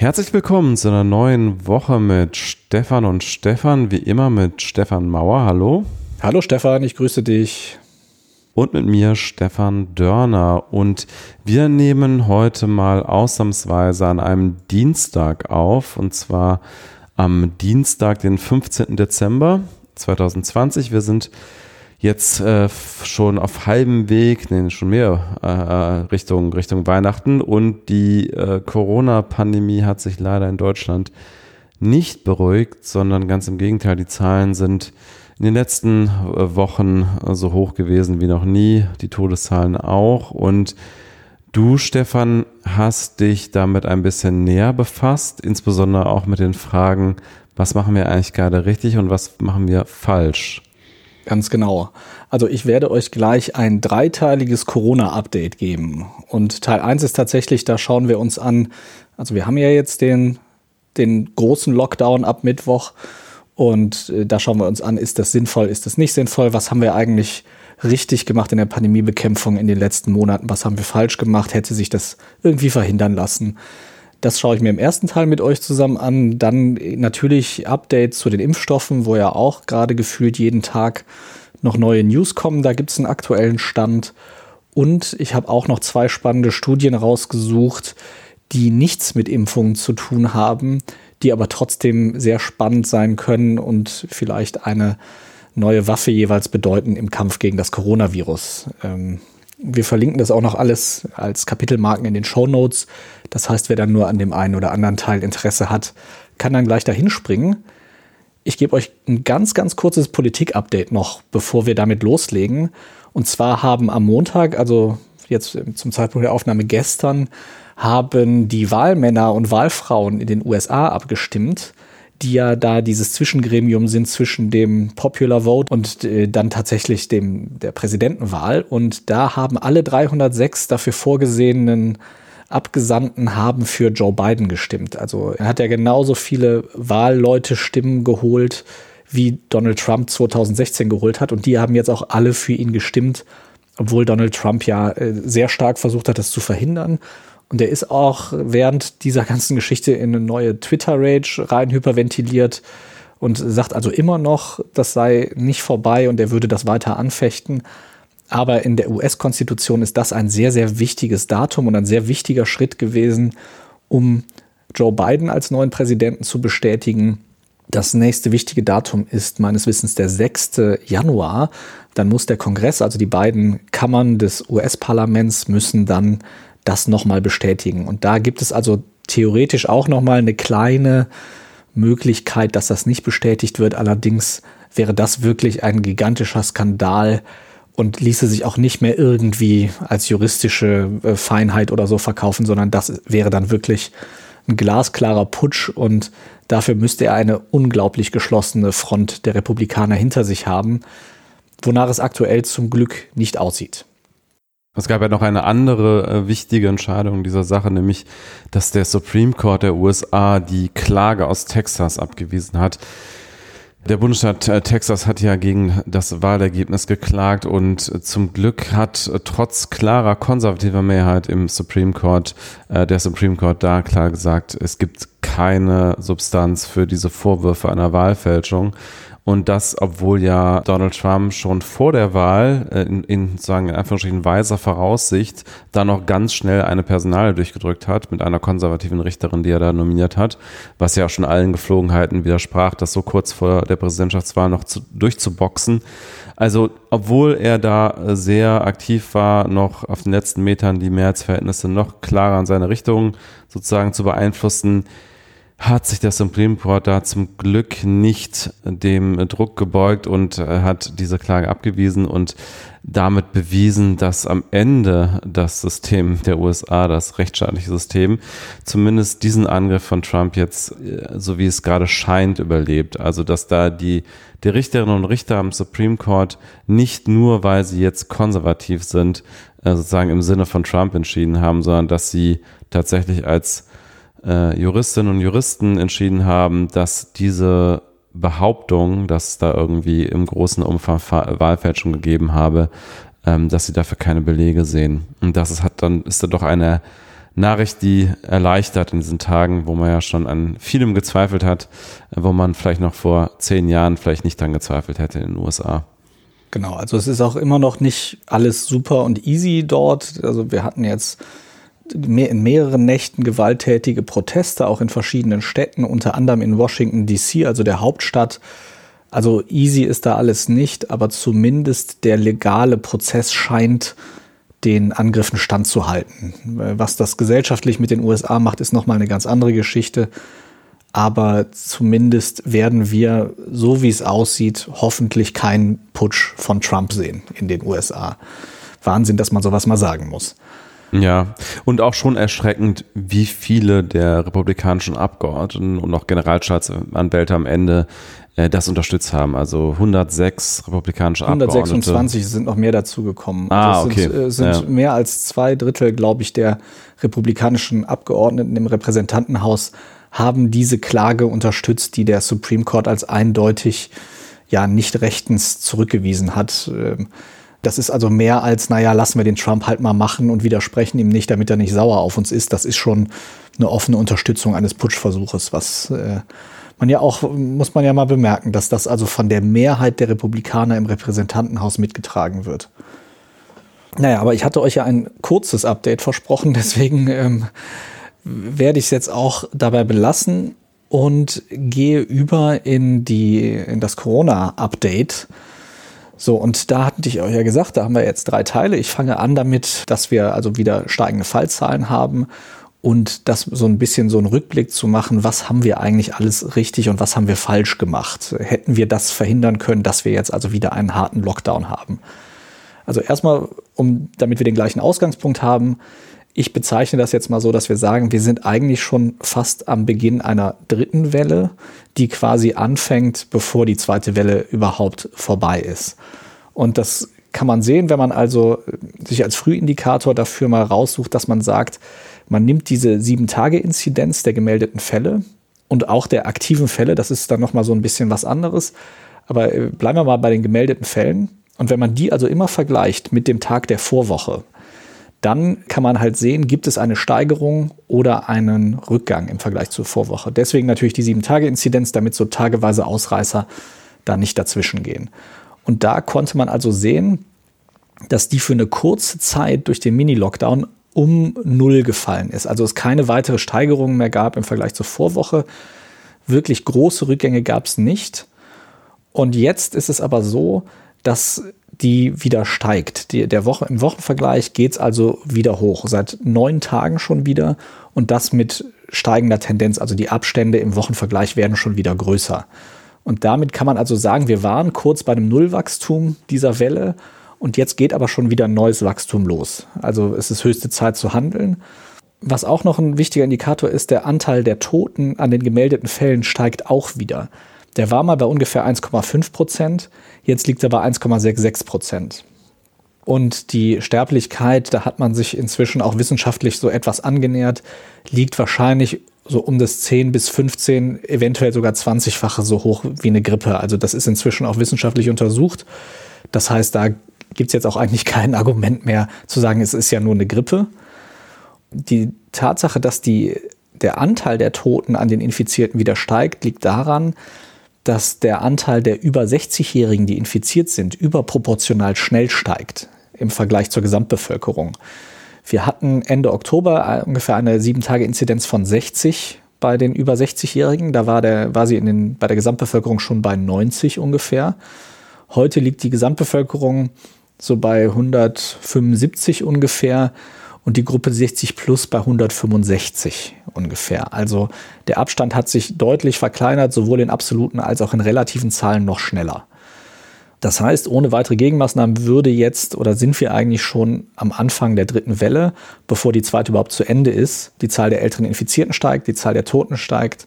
Herzlich willkommen zu einer neuen Woche mit Stefan und Stefan, wie immer mit Stefan Mauer. Hallo. Hallo Stefan, ich grüße dich. Und mit mir Stefan Dörner. Und wir nehmen heute mal ausnahmsweise an einem Dienstag auf, und zwar am Dienstag, den 15. Dezember 2020. Wir sind jetzt äh, schon auf halbem Weg, nee, schon mehr äh, äh, Richtung, Richtung Weihnachten und die äh, Corona-Pandemie hat sich leider in Deutschland nicht beruhigt, sondern ganz im Gegenteil, die Zahlen sind in den letzten äh, Wochen so hoch gewesen wie noch nie, die Todeszahlen auch und Du, Stefan, hast dich damit ein bisschen näher befasst, insbesondere auch mit den Fragen, was machen wir eigentlich gerade richtig und was machen wir falsch? Ganz genau. Also ich werde euch gleich ein dreiteiliges Corona-Update geben. Und Teil 1 ist tatsächlich, da schauen wir uns an, also wir haben ja jetzt den, den großen Lockdown ab Mittwoch und äh, da schauen wir uns an, ist das sinnvoll, ist das nicht sinnvoll, was haben wir eigentlich richtig gemacht in der Pandemiebekämpfung in den letzten Monaten, was haben wir falsch gemacht, hätte sich das irgendwie verhindern lassen. Das schaue ich mir im ersten Teil mit euch zusammen an. Dann natürlich Updates zu den Impfstoffen, wo ja auch gerade gefühlt jeden Tag noch neue News kommen. Da gibt es einen aktuellen Stand. Und ich habe auch noch zwei spannende Studien rausgesucht, die nichts mit Impfungen zu tun haben, die aber trotzdem sehr spannend sein können und vielleicht eine neue Waffe jeweils bedeuten im Kampf gegen das Coronavirus. Ähm, wir verlinken das auch noch alles als Kapitelmarken in den Show Notes. Das heißt, wer dann nur an dem einen oder anderen Teil Interesse hat, kann dann gleich dahin springen. Ich gebe euch ein ganz, ganz kurzes Politik-Update noch, bevor wir damit loslegen. Und zwar haben am Montag, also jetzt zum Zeitpunkt der Aufnahme gestern, haben die Wahlmänner und Wahlfrauen in den USA abgestimmt die ja da dieses Zwischengremium sind zwischen dem Popular Vote und äh, dann tatsächlich dem der Präsidentenwahl. Und da haben alle 306 dafür vorgesehenen Abgesandten haben für Joe Biden gestimmt. Also er hat ja genauso viele Wahlleute Stimmen geholt, wie Donald Trump 2016 geholt hat. Und die haben jetzt auch alle für ihn gestimmt, obwohl Donald Trump ja äh, sehr stark versucht hat, das zu verhindern. Und er ist auch während dieser ganzen Geschichte in eine neue Twitter-Rage rein hyperventiliert und sagt also immer noch, das sei nicht vorbei und er würde das weiter anfechten. Aber in der US-Konstitution ist das ein sehr, sehr wichtiges Datum und ein sehr wichtiger Schritt gewesen, um Joe Biden als neuen Präsidenten zu bestätigen. Das nächste wichtige Datum ist meines Wissens der 6. Januar. Dann muss der Kongress, also die beiden Kammern des US-Parlaments, müssen dann das nochmal bestätigen. Und da gibt es also theoretisch auch nochmal eine kleine Möglichkeit, dass das nicht bestätigt wird. Allerdings wäre das wirklich ein gigantischer Skandal und ließe sich auch nicht mehr irgendwie als juristische äh, Feinheit oder so verkaufen, sondern das wäre dann wirklich ein glasklarer Putsch und dafür müsste er eine unglaublich geschlossene Front der Republikaner hinter sich haben, wonach es aktuell zum Glück nicht aussieht. Es gab ja noch eine andere äh, wichtige Entscheidung dieser Sache, nämlich, dass der Supreme Court der USA die Klage aus Texas abgewiesen hat. Der Bundesstaat äh, Texas hat ja gegen das Wahlergebnis geklagt und äh, zum Glück hat äh, trotz klarer konservativer Mehrheit im Supreme Court äh, der Supreme Court da klar gesagt, es gibt keine Substanz für diese Vorwürfe einer Wahlfälschung. Und das, obwohl ja Donald Trump schon vor der Wahl äh, in, in sagen in Anführungsstrichen weiser Voraussicht da noch ganz schnell eine Personale durchgedrückt hat mit einer konservativen Richterin, die er da nominiert hat, was ja auch schon allen Geflogenheiten widersprach, das so kurz vor der Präsidentschaftswahl noch zu, durchzuboxen. Also, obwohl er da sehr aktiv war, noch auf den letzten Metern die Mehrheitsverhältnisse noch klarer in seine Richtung sozusagen zu beeinflussen, hat sich der Supreme Court da zum Glück nicht dem Druck gebeugt und äh, hat diese Klage abgewiesen und damit bewiesen, dass am Ende das System der USA, das rechtsstaatliche System, zumindest diesen Angriff von Trump jetzt, äh, so wie es gerade scheint, überlebt. Also, dass da die, die Richterinnen und Richter am Supreme Court nicht nur, weil sie jetzt konservativ sind, äh, sozusagen im Sinne von Trump entschieden haben, sondern dass sie tatsächlich als äh, Juristinnen und Juristen entschieden haben, dass diese Behauptung, dass es da irgendwie im großen Umfang Wahlfälschung gegeben habe, ähm, dass sie dafür keine Belege sehen. Und das ist, hat dann, ist da doch eine, Nachricht, die erleichtert in diesen Tagen, wo man ja schon an vielem gezweifelt hat, wo man vielleicht noch vor zehn Jahren vielleicht nicht dran gezweifelt hätte in den USA. Genau, also es ist auch immer noch nicht alles super und easy dort. Also wir hatten jetzt in mehreren Nächten gewalttätige Proteste, auch in verschiedenen Städten, unter anderem in Washington, DC, also der Hauptstadt. Also easy ist da alles nicht, aber zumindest der legale Prozess scheint den Angriffen standzuhalten. Was das gesellschaftlich mit den USA macht, ist nochmal eine ganz andere Geschichte. Aber zumindest werden wir, so wie es aussieht, hoffentlich keinen Putsch von Trump sehen in den USA. Wahnsinn, dass man sowas mal sagen muss. Ja, und auch schon erschreckend, wie viele der republikanischen Abgeordneten und auch Generalstaatsanwälte am Ende äh, das unterstützt haben. Also 106 republikanische 126 Abgeordnete. 126 sind noch mehr dazugekommen. Ah, also okay. sind, äh, sind ja. mehr als zwei Drittel, glaube ich, der republikanischen Abgeordneten im Repräsentantenhaus haben diese Klage unterstützt, die der Supreme Court als eindeutig ja nicht rechtens zurückgewiesen hat. Ähm, das ist also mehr als, naja, lassen wir den Trump halt mal machen und widersprechen ihm nicht, damit er nicht sauer auf uns ist. Das ist schon eine offene Unterstützung eines Putschversuches, was äh, man ja auch, muss man ja mal bemerken, dass das also von der Mehrheit der Republikaner im Repräsentantenhaus mitgetragen wird. Naja, aber ich hatte euch ja ein kurzes Update versprochen, deswegen ähm, werde ich es jetzt auch dabei belassen und gehe über in die in das Corona-Update. So, und da hatte ich euch ja gesagt, da haben wir jetzt drei Teile. Ich fange an damit, dass wir also wieder steigende Fallzahlen haben und das so ein bisschen so einen Rückblick zu machen, was haben wir eigentlich alles richtig und was haben wir falsch gemacht? Hätten wir das verhindern können, dass wir jetzt also wieder einen harten Lockdown haben? Also erstmal, um, damit wir den gleichen Ausgangspunkt haben, ich bezeichne das jetzt mal so, dass wir sagen, wir sind eigentlich schon fast am Beginn einer dritten Welle, die quasi anfängt, bevor die zweite Welle überhaupt vorbei ist. Und das kann man sehen, wenn man also sich als Frühindikator dafür mal raussucht, dass man sagt, man nimmt diese sieben Tage Inzidenz der gemeldeten Fälle und auch der aktiven Fälle, das ist dann nochmal so ein bisschen was anderes. Aber äh, bleiben wir mal bei den gemeldeten Fällen. Und wenn man die also immer vergleicht mit dem Tag der Vorwoche, dann kann man halt sehen, gibt es eine Steigerung oder einen Rückgang im Vergleich zur Vorwoche. Deswegen natürlich die 7-Tage-Inzidenz, damit so tageweise Ausreißer da nicht dazwischen gehen. Und da konnte man also sehen, dass die für eine kurze Zeit durch den Mini-Lockdown um Null gefallen ist. Also es keine weitere Steigerung mehr gab im Vergleich zur Vorwoche. Wirklich große Rückgänge gab es nicht. Und jetzt ist es aber so, dass die wieder steigt. Die, der Woche, Im Wochenvergleich geht es also wieder hoch, seit neun Tagen schon wieder und das mit steigender Tendenz. Also die Abstände im Wochenvergleich werden schon wieder größer. Und damit kann man also sagen, wir waren kurz bei einem Nullwachstum dieser Welle und jetzt geht aber schon wieder ein neues Wachstum los. Also es ist höchste Zeit zu handeln. Was auch noch ein wichtiger Indikator ist, der Anteil der Toten an den gemeldeten Fällen steigt auch wieder. Der war mal bei ungefähr 1,5 Prozent, jetzt liegt er bei 1,66 Prozent. Und die Sterblichkeit, da hat man sich inzwischen auch wissenschaftlich so etwas angenähert, liegt wahrscheinlich so um das 10 bis 15, eventuell sogar 20-fache so hoch wie eine Grippe. Also das ist inzwischen auch wissenschaftlich untersucht. Das heißt, da gibt es jetzt auch eigentlich kein Argument mehr zu sagen, es ist ja nur eine Grippe. Die Tatsache, dass die, der Anteil der Toten an den Infizierten wieder steigt, liegt daran, dass der Anteil der über 60-Jährigen, die infiziert sind, überproportional schnell steigt im Vergleich zur Gesamtbevölkerung. Wir hatten Ende Oktober ungefähr eine 7-Tage-Inzidenz von 60 bei den über 60-Jährigen. Da war, der, war sie in den, bei der Gesamtbevölkerung schon bei 90 ungefähr. Heute liegt die Gesamtbevölkerung so bei 175 ungefähr und die Gruppe 60 plus bei 165 ungefähr. Also der Abstand hat sich deutlich verkleinert, sowohl in absoluten als auch in relativen Zahlen noch schneller. Das heißt, ohne weitere Gegenmaßnahmen würde jetzt oder sind wir eigentlich schon am Anfang der dritten Welle, bevor die zweite überhaupt zu Ende ist. Die Zahl der älteren Infizierten steigt, die Zahl der Toten steigt.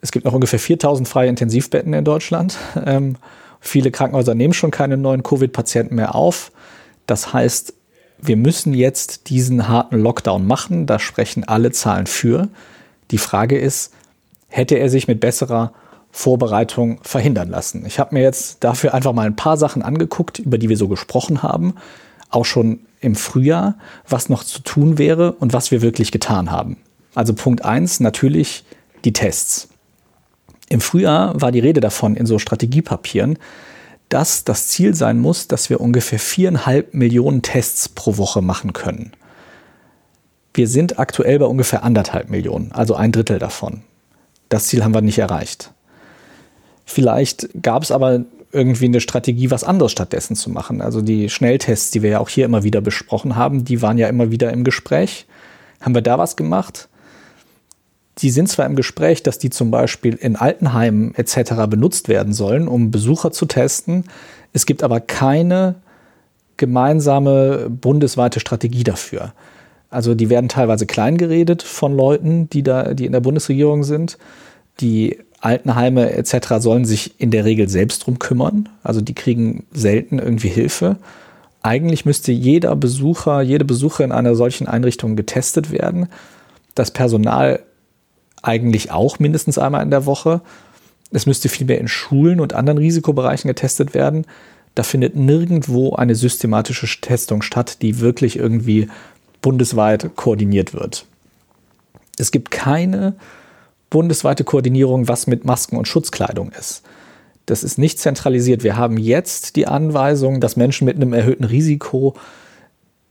Es gibt noch ungefähr 4000 freie Intensivbetten in Deutschland. Ähm, viele Krankenhäuser nehmen schon keine neuen Covid-Patienten mehr auf. Das heißt, wir müssen jetzt diesen harten Lockdown machen. Da sprechen alle Zahlen für. Die Frage ist, hätte er sich mit besserer Vorbereitung verhindern lassen? Ich habe mir jetzt dafür einfach mal ein paar Sachen angeguckt, über die wir so gesprochen haben. Auch schon im Frühjahr, was noch zu tun wäre und was wir wirklich getan haben. Also Punkt eins natürlich die Tests. Im Frühjahr war die Rede davon in so Strategiepapieren, dass das Ziel sein muss, dass wir ungefähr viereinhalb Millionen Tests pro Woche machen können. Wir sind aktuell bei ungefähr anderthalb Millionen, also ein Drittel davon. Das Ziel haben wir nicht erreicht. Vielleicht gab es aber irgendwie eine Strategie, was anderes stattdessen zu machen. Also die Schnelltests, die wir ja auch hier immer wieder besprochen haben, die waren ja immer wieder im Gespräch. Haben wir da was gemacht? Die sind zwar im Gespräch, dass die zum Beispiel in Altenheimen etc. benutzt werden sollen, um Besucher zu testen. Es gibt aber keine gemeinsame bundesweite Strategie dafür. Also die werden teilweise klein geredet von Leuten, die da, die in der Bundesregierung sind. Die Altenheime etc. sollen sich in der Regel selbst drum kümmern. Also die kriegen selten irgendwie Hilfe. Eigentlich müsste jeder Besucher, jede Besucher in einer solchen Einrichtung getestet werden. Das Personal eigentlich auch mindestens einmal in der Woche. Es müsste vielmehr in Schulen und anderen Risikobereichen getestet werden. Da findet nirgendwo eine systematische Testung statt, die wirklich irgendwie bundesweit koordiniert wird. Es gibt keine bundesweite Koordinierung, was mit Masken und Schutzkleidung ist. Das ist nicht zentralisiert. Wir haben jetzt die Anweisung, dass Menschen mit einem erhöhten Risiko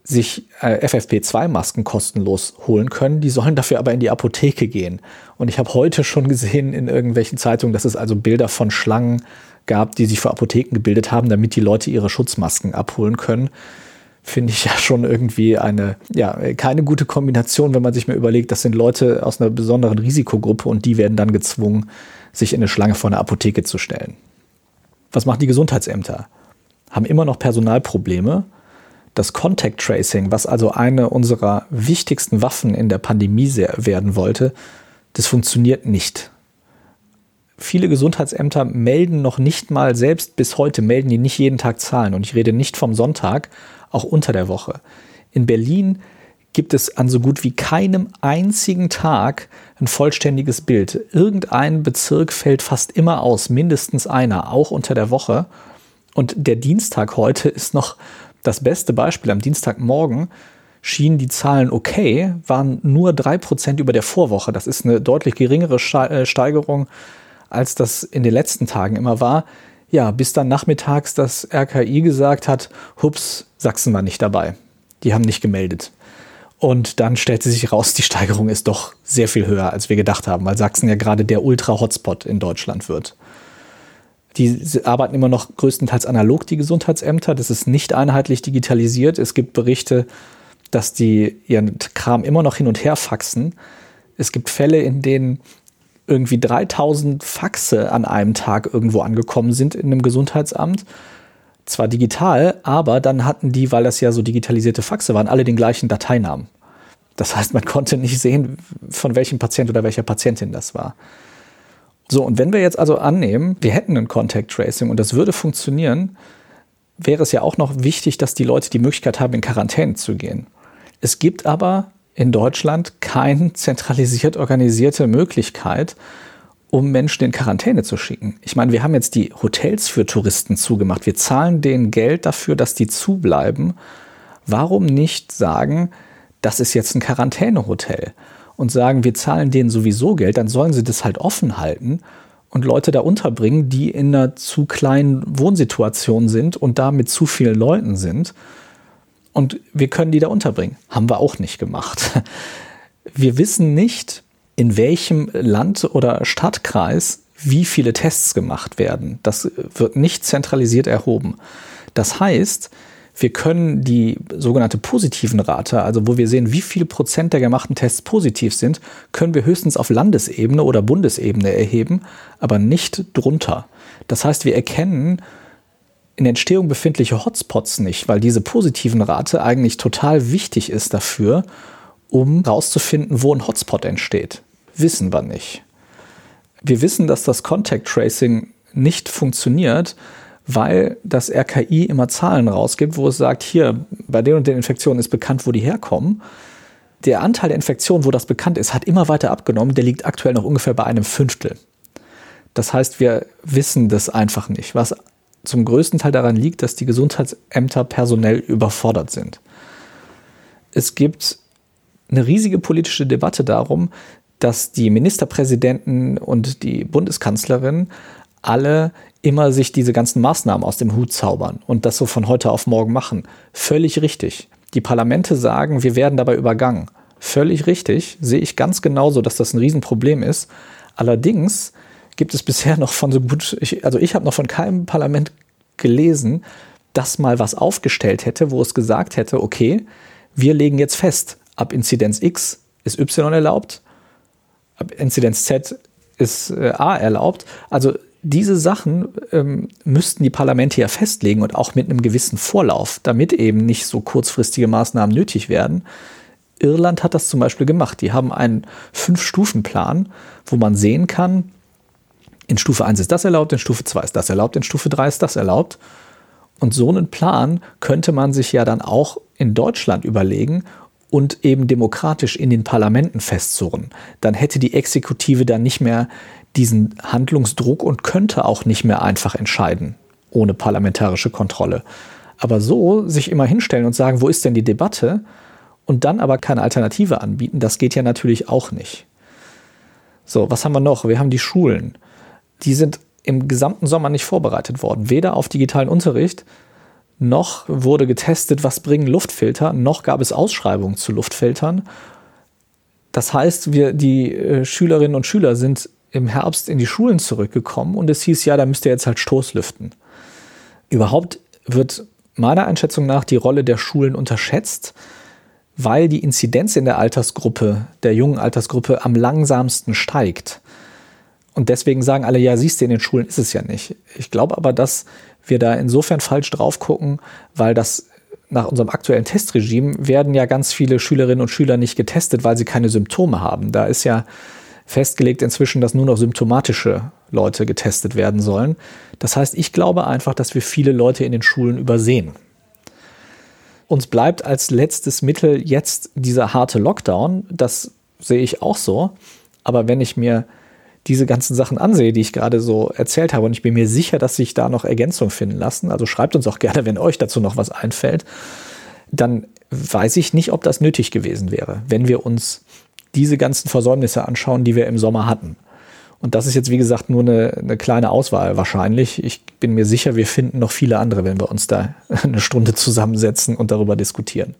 sich äh, FFP2-Masken kostenlos holen können. Die sollen dafür aber in die Apotheke gehen. Und ich habe heute schon gesehen in irgendwelchen Zeitungen, dass es also Bilder von Schlangen gab, die sich vor Apotheken gebildet haben, damit die Leute ihre Schutzmasken abholen können. Finde ich ja schon irgendwie eine, ja, keine gute Kombination, wenn man sich mal überlegt, das sind Leute aus einer besonderen Risikogruppe und die werden dann gezwungen, sich in eine Schlange vor einer Apotheke zu stellen. Was machen die Gesundheitsämter? Haben immer noch Personalprobleme das Contact Tracing, was also eine unserer wichtigsten Waffen in der Pandemie werden wollte, das funktioniert nicht. Viele Gesundheitsämter melden noch nicht mal selbst bis heute, melden die nicht jeden Tag Zahlen. Und ich rede nicht vom Sonntag, auch unter der Woche. In Berlin gibt es an so gut wie keinem einzigen Tag ein vollständiges Bild. Irgendein Bezirk fällt fast immer aus, mindestens einer, auch unter der Woche. Und der Dienstag heute ist noch das beste Beispiel am Dienstagmorgen schienen die Zahlen okay, waren nur drei Prozent über der Vorwoche. Das ist eine deutlich geringere äh, Steigerung, als das in den letzten Tagen immer war. Ja, bis dann nachmittags das RKI gesagt hat, hups, Sachsen war nicht dabei. Die haben nicht gemeldet. Und dann stellte sich raus, die Steigerung ist doch sehr viel höher, als wir gedacht haben, weil Sachsen ja gerade der Ultra-Hotspot in Deutschland wird. Die arbeiten immer noch größtenteils analog, die Gesundheitsämter. Das ist nicht einheitlich digitalisiert. Es gibt Berichte, dass die ihren Kram immer noch hin und her faxen. Es gibt Fälle, in denen irgendwie 3000 Faxe an einem Tag irgendwo angekommen sind in einem Gesundheitsamt. Zwar digital, aber dann hatten die, weil das ja so digitalisierte Faxe waren, alle den gleichen Dateinamen. Das heißt, man konnte nicht sehen, von welchem Patient oder welcher Patientin das war. So, und wenn wir jetzt also annehmen, wir hätten ein Contact Tracing und das würde funktionieren, wäre es ja auch noch wichtig, dass die Leute die Möglichkeit haben, in Quarantäne zu gehen. Es gibt aber in Deutschland keine zentralisiert organisierte Möglichkeit, um Menschen in Quarantäne zu schicken. Ich meine, wir haben jetzt die Hotels für Touristen zugemacht. Wir zahlen denen Geld dafür, dass die zubleiben. Warum nicht sagen, das ist jetzt ein Quarantänehotel? Und sagen, wir zahlen denen sowieso Geld, dann sollen sie das halt offen halten und Leute da unterbringen, die in einer zu kleinen Wohnsituation sind und da mit zu vielen Leuten sind. Und wir können die da unterbringen. Haben wir auch nicht gemacht. Wir wissen nicht, in welchem Land oder Stadtkreis wie viele Tests gemacht werden. Das wird nicht zentralisiert erhoben. Das heißt, wir können die sogenannte positiven Rate, also wo wir sehen, wie viel Prozent der gemachten Tests positiv sind, können wir höchstens auf Landesebene oder Bundesebene erheben, aber nicht drunter. Das heißt, wir erkennen in Entstehung befindliche Hotspots nicht, weil diese positiven Rate eigentlich total wichtig ist dafür, um herauszufinden, wo ein Hotspot entsteht. Wissen wir nicht. Wir wissen, dass das Contact Tracing nicht funktioniert, weil das RKI immer Zahlen rausgibt, wo es sagt, hier, bei den und den Infektionen ist bekannt, wo die herkommen. Der Anteil der Infektionen, wo das bekannt ist, hat immer weiter abgenommen. Der liegt aktuell noch ungefähr bei einem Fünftel. Das heißt, wir wissen das einfach nicht, was zum größten Teil daran liegt, dass die Gesundheitsämter personell überfordert sind. es gibt eine riesige politische Debatte darum, dass die Ministerpräsidenten und die Bundeskanzlerin alle immer sich diese ganzen Maßnahmen aus dem Hut zaubern und das so von heute auf morgen machen. Völlig richtig. Die Parlamente sagen, wir werden dabei übergangen. Völlig richtig. Sehe ich ganz genauso, dass das ein Riesenproblem ist. Allerdings gibt es bisher noch von so gut, ich, also ich habe noch von keinem Parlament gelesen, das mal was aufgestellt hätte, wo es gesagt hätte, okay, wir legen jetzt fest, ab Inzidenz X ist Y erlaubt, ab Inzidenz Z ist äh, A erlaubt. Also diese Sachen ähm, müssten die Parlamente ja festlegen und auch mit einem gewissen Vorlauf, damit eben nicht so kurzfristige Maßnahmen nötig werden. Irland hat das zum Beispiel gemacht. Die haben einen Fünf-Stufen-Plan, wo man sehen kann, in Stufe 1 ist das erlaubt, in Stufe 2 ist das erlaubt, in Stufe 3 ist das erlaubt. Und so einen Plan könnte man sich ja dann auch in Deutschland überlegen und eben demokratisch in den Parlamenten festzurren. Dann hätte die Exekutive dann nicht mehr diesen Handlungsdruck und könnte auch nicht mehr einfach entscheiden, ohne parlamentarische Kontrolle. Aber so sich immer hinstellen und sagen, wo ist denn die Debatte? Und dann aber keine Alternative anbieten, das geht ja natürlich auch nicht. So, was haben wir noch? Wir haben die Schulen. Die sind im gesamten Sommer nicht vorbereitet worden. Weder auf digitalen Unterricht, noch wurde getestet, was bringen Luftfilter, noch gab es Ausschreibungen zu Luftfiltern. Das heißt, wir, die äh, Schülerinnen und Schüler sind im Herbst in die Schulen zurückgekommen und es hieß, ja, da müsst ihr jetzt halt Stoßlüften. Überhaupt wird meiner Einschätzung nach die Rolle der Schulen unterschätzt, weil die Inzidenz in der Altersgruppe, der jungen Altersgruppe, am langsamsten steigt. Und deswegen sagen alle, ja, siehst du, in den Schulen ist es ja nicht. Ich glaube aber, dass wir da insofern falsch drauf gucken, weil das nach unserem aktuellen Testregime werden ja ganz viele Schülerinnen und Schüler nicht getestet, weil sie keine Symptome haben. Da ist ja festgelegt inzwischen, dass nur noch symptomatische Leute getestet werden sollen. Das heißt, ich glaube einfach, dass wir viele Leute in den Schulen übersehen. Uns bleibt als letztes Mittel jetzt dieser harte Lockdown. Das sehe ich auch so. Aber wenn ich mir diese ganzen Sachen ansehe, die ich gerade so erzählt habe, und ich bin mir sicher, dass sich da noch Ergänzungen finden lassen, also schreibt uns auch gerne, wenn euch dazu noch was einfällt, dann weiß ich nicht, ob das nötig gewesen wäre, wenn wir uns diese ganzen Versäumnisse anschauen, die wir im Sommer hatten. Und das ist jetzt, wie gesagt, nur eine, eine, kleine Auswahl wahrscheinlich. Ich bin mir sicher, wir finden noch viele andere, wenn wir uns da eine Stunde zusammensetzen und darüber diskutieren.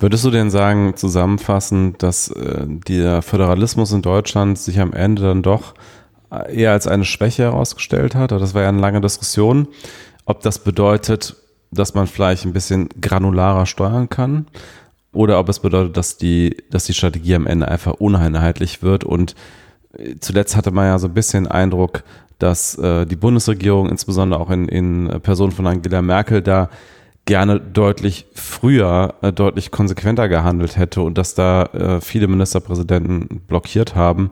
Würdest du denn sagen, zusammenfassend, dass äh, der Föderalismus in Deutschland sich am Ende dann doch äh, eher als eine Schwäche herausgestellt hat? Das war ja eine lange Diskussion, ob das bedeutet, dass man vielleicht ein bisschen granularer steuern kann oder ob es bedeutet, dass die, dass die Strategie am Ende einfach uneinheitlich wird. Und äh, zuletzt hatte man ja so ein bisschen Eindruck, dass äh, die Bundesregierung, insbesondere auch in, in Person von Angela Merkel, da gerne deutlich früher, äh, deutlich konsequenter gehandelt hätte und dass da äh, viele Ministerpräsidenten blockiert haben.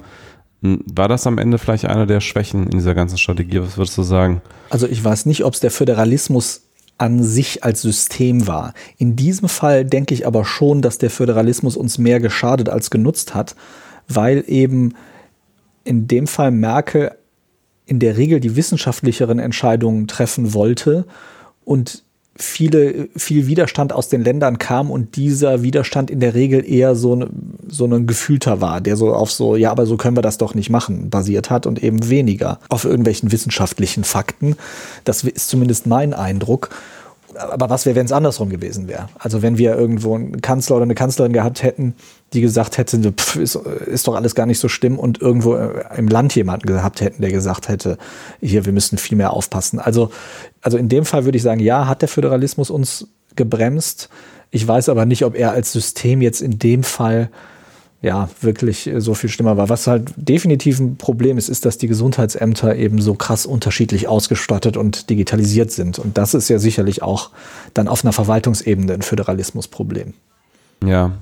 War das am Ende vielleicht eine der Schwächen in dieser ganzen Strategie? Was würdest du sagen? Also ich weiß nicht, ob es der Föderalismus an sich als System war. In diesem Fall denke ich aber schon, dass der Föderalismus uns mehr geschadet als genutzt hat, weil eben in dem Fall Merkel in der Regel die wissenschaftlicheren Entscheidungen treffen wollte und viele, viel Widerstand aus den Ländern kam und dieser Widerstand in der Regel eher so, ne, so ein gefühlter war, der so auf so, ja, aber so können wir das doch nicht machen, basiert hat und eben weniger auf irgendwelchen wissenschaftlichen Fakten. Das ist zumindest mein Eindruck aber was wäre, wenn es andersrum gewesen wäre? Also wenn wir irgendwo einen Kanzler oder eine Kanzlerin gehabt hätten, die gesagt hätte, pff, ist, ist, doch alles gar nicht so schlimm und irgendwo äh, im Land jemanden gehabt hätten, der gesagt hätte, hier, wir müssen viel mehr aufpassen. Also, also in dem Fall würde ich sagen, ja, hat der Föderalismus uns gebremst. Ich weiß aber nicht, ob er als System jetzt in dem Fall ja, wirklich äh, so viel schlimmer war. Was halt definitiv ein Problem ist, ist, dass die Gesundheitsämter eben so krass unterschiedlich ausgestattet und digitalisiert sind. Und das ist ja sicherlich auch dann auf einer Verwaltungsebene ein Föderalismusproblem. Ja,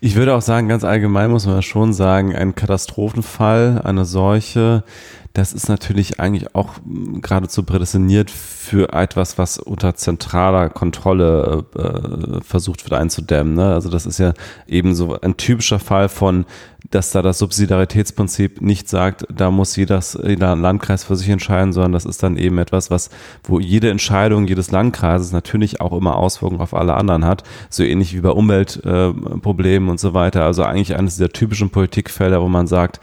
ich würde auch sagen, ganz allgemein muss man schon sagen, ein Katastrophenfall, eine Seuche, das ist natürlich eigentlich auch hm, geradezu prädestiniert für etwas, was unter zentraler Kontrolle äh, versucht wird einzudämmen. Ne? Also das ist ja eben so ein typischer Fall von, dass da das Subsidiaritätsprinzip nicht sagt, da muss jedes, jeder Landkreis für sich entscheiden, sondern das ist dann eben etwas, was, wo jede Entscheidung jedes Landkreises natürlich auch immer Auswirkungen auf alle anderen hat, so ähnlich wie bei Umweltproblemen äh, und so weiter. Also eigentlich eines dieser typischen Politikfelder, wo man sagt,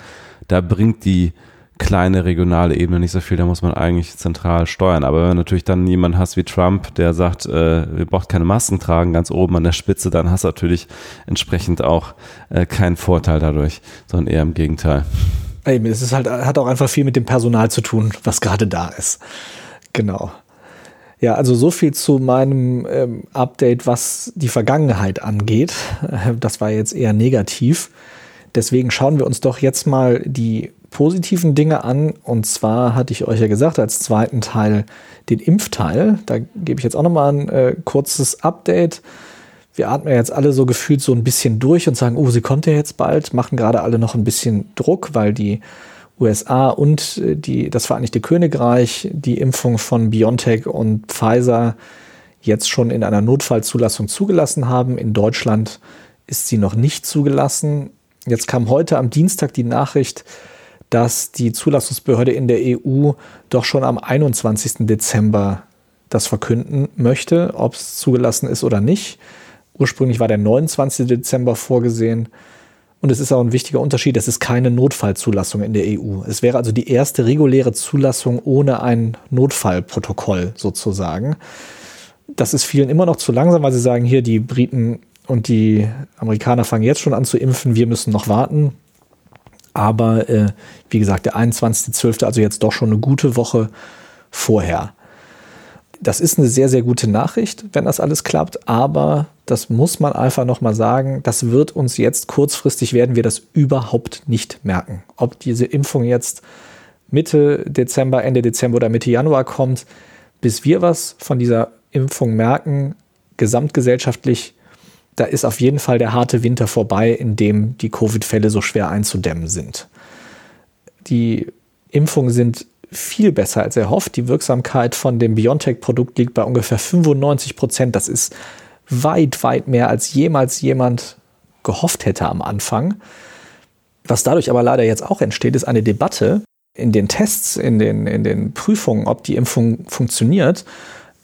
da bringt die kleine regionale Ebene nicht so viel, da muss man eigentlich zentral steuern. Aber wenn du natürlich dann jemanden hast wie Trump, der sagt, äh, wir brauchen keine Masken tragen, ganz oben an der Spitze, dann hast du natürlich entsprechend auch äh, keinen Vorteil dadurch, sondern eher im Gegenteil. Es ist halt, hat auch einfach viel mit dem Personal zu tun, was gerade da ist. Genau. Ja, also so viel zu meinem ähm, Update, was die Vergangenheit angeht. Das war jetzt eher negativ. Deswegen schauen wir uns doch jetzt mal die positiven Dinge an. Und zwar hatte ich euch ja gesagt, als zweiten Teil den Impfteil. Da gebe ich jetzt auch nochmal ein äh, kurzes Update. Wir atmen jetzt alle so gefühlt so ein bisschen durch und sagen, oh, sie kommt ja jetzt bald, machen gerade alle noch ein bisschen Druck, weil die USA und äh, die, das Vereinigte Königreich die Impfung von BioNTech und Pfizer jetzt schon in einer Notfallzulassung zugelassen haben. In Deutschland ist sie noch nicht zugelassen. Jetzt kam heute am Dienstag die Nachricht, dass die Zulassungsbehörde in der EU doch schon am 21. Dezember das verkünden möchte, ob es zugelassen ist oder nicht. Ursprünglich war der 29. Dezember vorgesehen. Und es ist auch ein wichtiger Unterschied, es ist keine Notfallzulassung in der EU. Es wäre also die erste reguläre Zulassung ohne ein Notfallprotokoll sozusagen. Das ist vielen immer noch zu langsam, weil sie sagen, hier die Briten und die Amerikaner fangen jetzt schon an zu impfen, wir müssen noch warten. Aber äh, wie gesagt, der 21.12., also jetzt doch schon eine gute Woche vorher. Das ist eine sehr, sehr gute Nachricht, wenn das alles klappt, aber das muss man einfach nochmal sagen, das wird uns jetzt kurzfristig werden wir das überhaupt nicht merken. Ob diese Impfung jetzt Mitte Dezember, Ende Dezember oder Mitte Januar kommt, bis wir was von dieser Impfung merken, gesamtgesellschaftlich da ist auf jeden Fall der harte Winter vorbei, in dem die Covid-Fälle so schwer einzudämmen sind. Die Impfungen sind viel besser als erhofft. Die Wirksamkeit von dem BioNTech-Produkt liegt bei ungefähr 95 Prozent. Das ist weit, weit mehr, als jemals jemand gehofft hätte am Anfang. Was dadurch aber leider jetzt auch entsteht, ist eine Debatte in den Tests, in den, in den Prüfungen, ob die Impfung funktioniert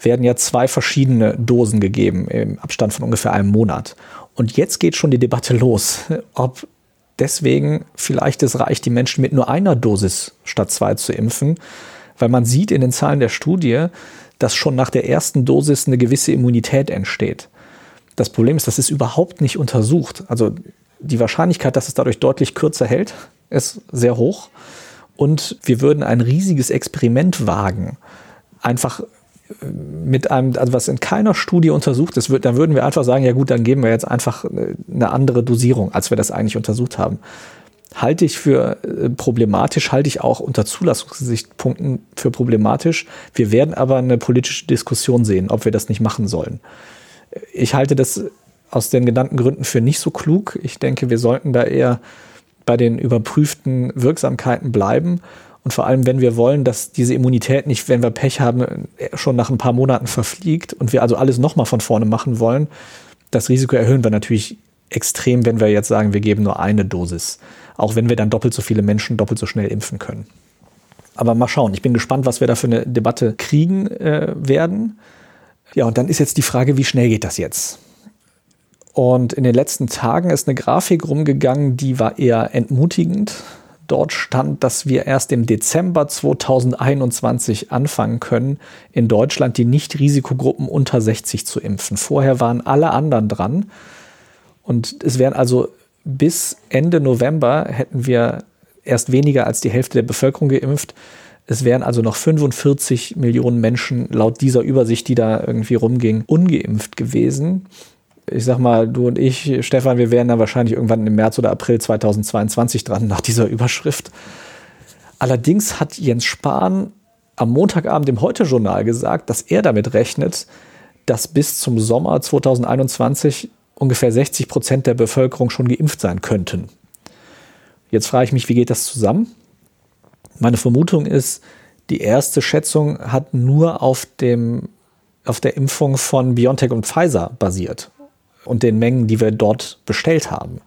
werden ja zwei verschiedene Dosen gegeben im Abstand von ungefähr einem Monat. Und jetzt geht schon die Debatte los, ob deswegen vielleicht es reicht, die Menschen mit nur einer Dosis statt zwei zu impfen, weil man sieht in den Zahlen der Studie, dass schon nach der ersten Dosis eine gewisse Immunität entsteht. Das Problem ist, das ist überhaupt nicht untersucht. Also die Wahrscheinlichkeit, dass es dadurch deutlich kürzer hält, ist sehr hoch. Und wir würden ein riesiges Experiment wagen, einfach mit einem, also was in keiner Studie untersucht ist, dann würden wir einfach sagen, ja gut, dann geben wir jetzt einfach eine andere Dosierung, als wir das eigentlich untersucht haben. Halte ich für äh, problematisch, halte ich auch unter Zulassungsgesichtspunkten für problematisch. Wir werden aber eine politische Diskussion sehen, ob wir das nicht machen sollen. Ich halte das aus den genannten Gründen für nicht so klug. Ich denke, wir sollten da eher bei den überprüften Wirksamkeiten bleiben und vor allem, wenn wir wollen, dass diese Immunität nicht, wenn wir Pech haben, schon nach ein paar Monaten verfliegt und wir also alles nochmal von vorne machen wollen, das Risiko erhöhen wir natürlich extrem, wenn wir jetzt sagen, wir geben nur eine Dosis. Auch wenn wir dann doppelt so viele Menschen doppelt so schnell impfen können. Aber mal schauen. Ich bin gespannt, was wir da für eine Debatte kriegen äh, werden. Ja, und dann ist jetzt die Frage, wie schnell geht das jetzt? Und in den letzten Tagen ist eine Grafik rumgegangen, die war eher entmutigend. Dort stand, dass wir erst im Dezember 2021 anfangen können, in Deutschland die Nicht-Risikogruppen unter 60 zu impfen. Vorher waren alle anderen dran. Und es wären also bis Ende November hätten wir erst weniger als die Hälfte der Bevölkerung geimpft. Es wären also noch 45 Millionen Menschen laut dieser Übersicht, die da irgendwie rumging, ungeimpft gewesen ich sag mal, du und ich, Stefan, wir wären dann wahrscheinlich irgendwann im März oder April 2022 dran nach dieser Überschrift. Allerdings hat Jens Spahn am Montagabend im Heute-Journal gesagt, dass er damit rechnet, dass bis zum Sommer 2021 ungefähr 60 Prozent der Bevölkerung schon geimpft sein könnten. Jetzt frage ich mich, wie geht das zusammen? Meine Vermutung ist, die erste Schätzung hat nur auf, dem, auf der Impfung von BioNTech und Pfizer basiert und den Mengen, die wir dort bestellt haben.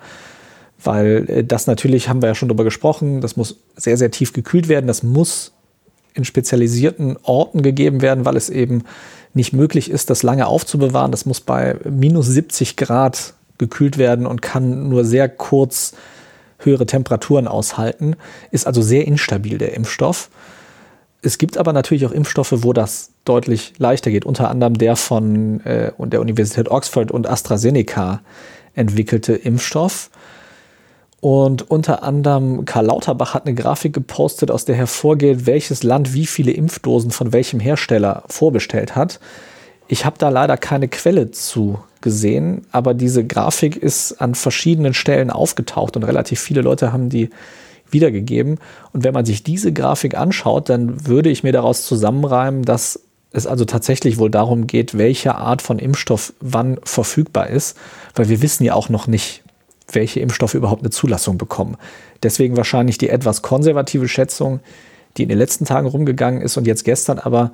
Weil äh, das natürlich, haben wir ja schon darüber gesprochen, das muss sehr, sehr tief gekühlt werden. Das muss in spezialisierten Orten gegeben werden, weil es eben nicht möglich ist, das lange aufzubewahren. Das muss bei minus 70 Grad gekühlt werden und kann nur sehr kurz höhere Temperaturen aushalten. Ist also sehr instabil, der Impfstoff. Es gibt aber natürlich auch Impfstoffe, wo das deutlich leichter geht. Unter anderem der von äh, der Universität Oxford und AstraZeneca entwickelte Impfstoff. Und unter anderem Karl Lauterbach hat eine Grafik gepostet, aus der hervorgeht, welches Land wie viele Impfdosen von welchem Hersteller vorbestellt hat. Ich habe da leider keine Quelle zu gesehen, aber diese Grafik ist an verschiedenen Stellen aufgetaucht und relativ viele Leute haben die wiedergegeben. Und wenn man sich diese Grafik anschaut, dann würde ich mir daraus zusammenreimen, dass es also tatsächlich wohl darum geht, welche Art von Impfstoff wann verfügbar ist, weil wir wissen ja auch noch nicht, welche Impfstoffe überhaupt eine Zulassung bekommen. Deswegen wahrscheinlich die etwas konservative Schätzung, die in den letzten Tagen rumgegangen ist und jetzt gestern aber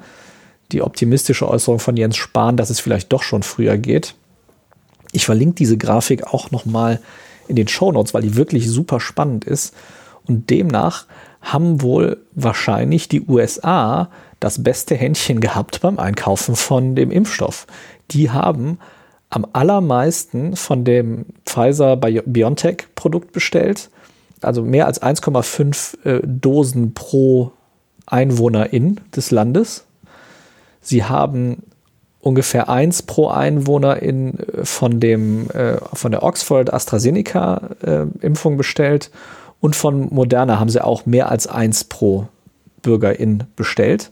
die optimistische Äußerung von Jens Spahn, dass es vielleicht doch schon früher geht. Ich verlinke diese Grafik auch nochmal in den Show Notes, weil die wirklich super spannend ist. Und demnach haben wohl wahrscheinlich die USA das beste Händchen gehabt beim Einkaufen von dem Impfstoff. Die haben am allermeisten von dem Pfizer BioNTech Produkt bestellt. Also mehr als 1,5 äh, Dosen pro Einwohnerin des Landes. Sie haben ungefähr eins pro Einwohner in, äh, von, dem, äh, von der Oxford AstraZeneca Impfung bestellt und von Moderna haben sie auch mehr als eins pro Bürgerin bestellt.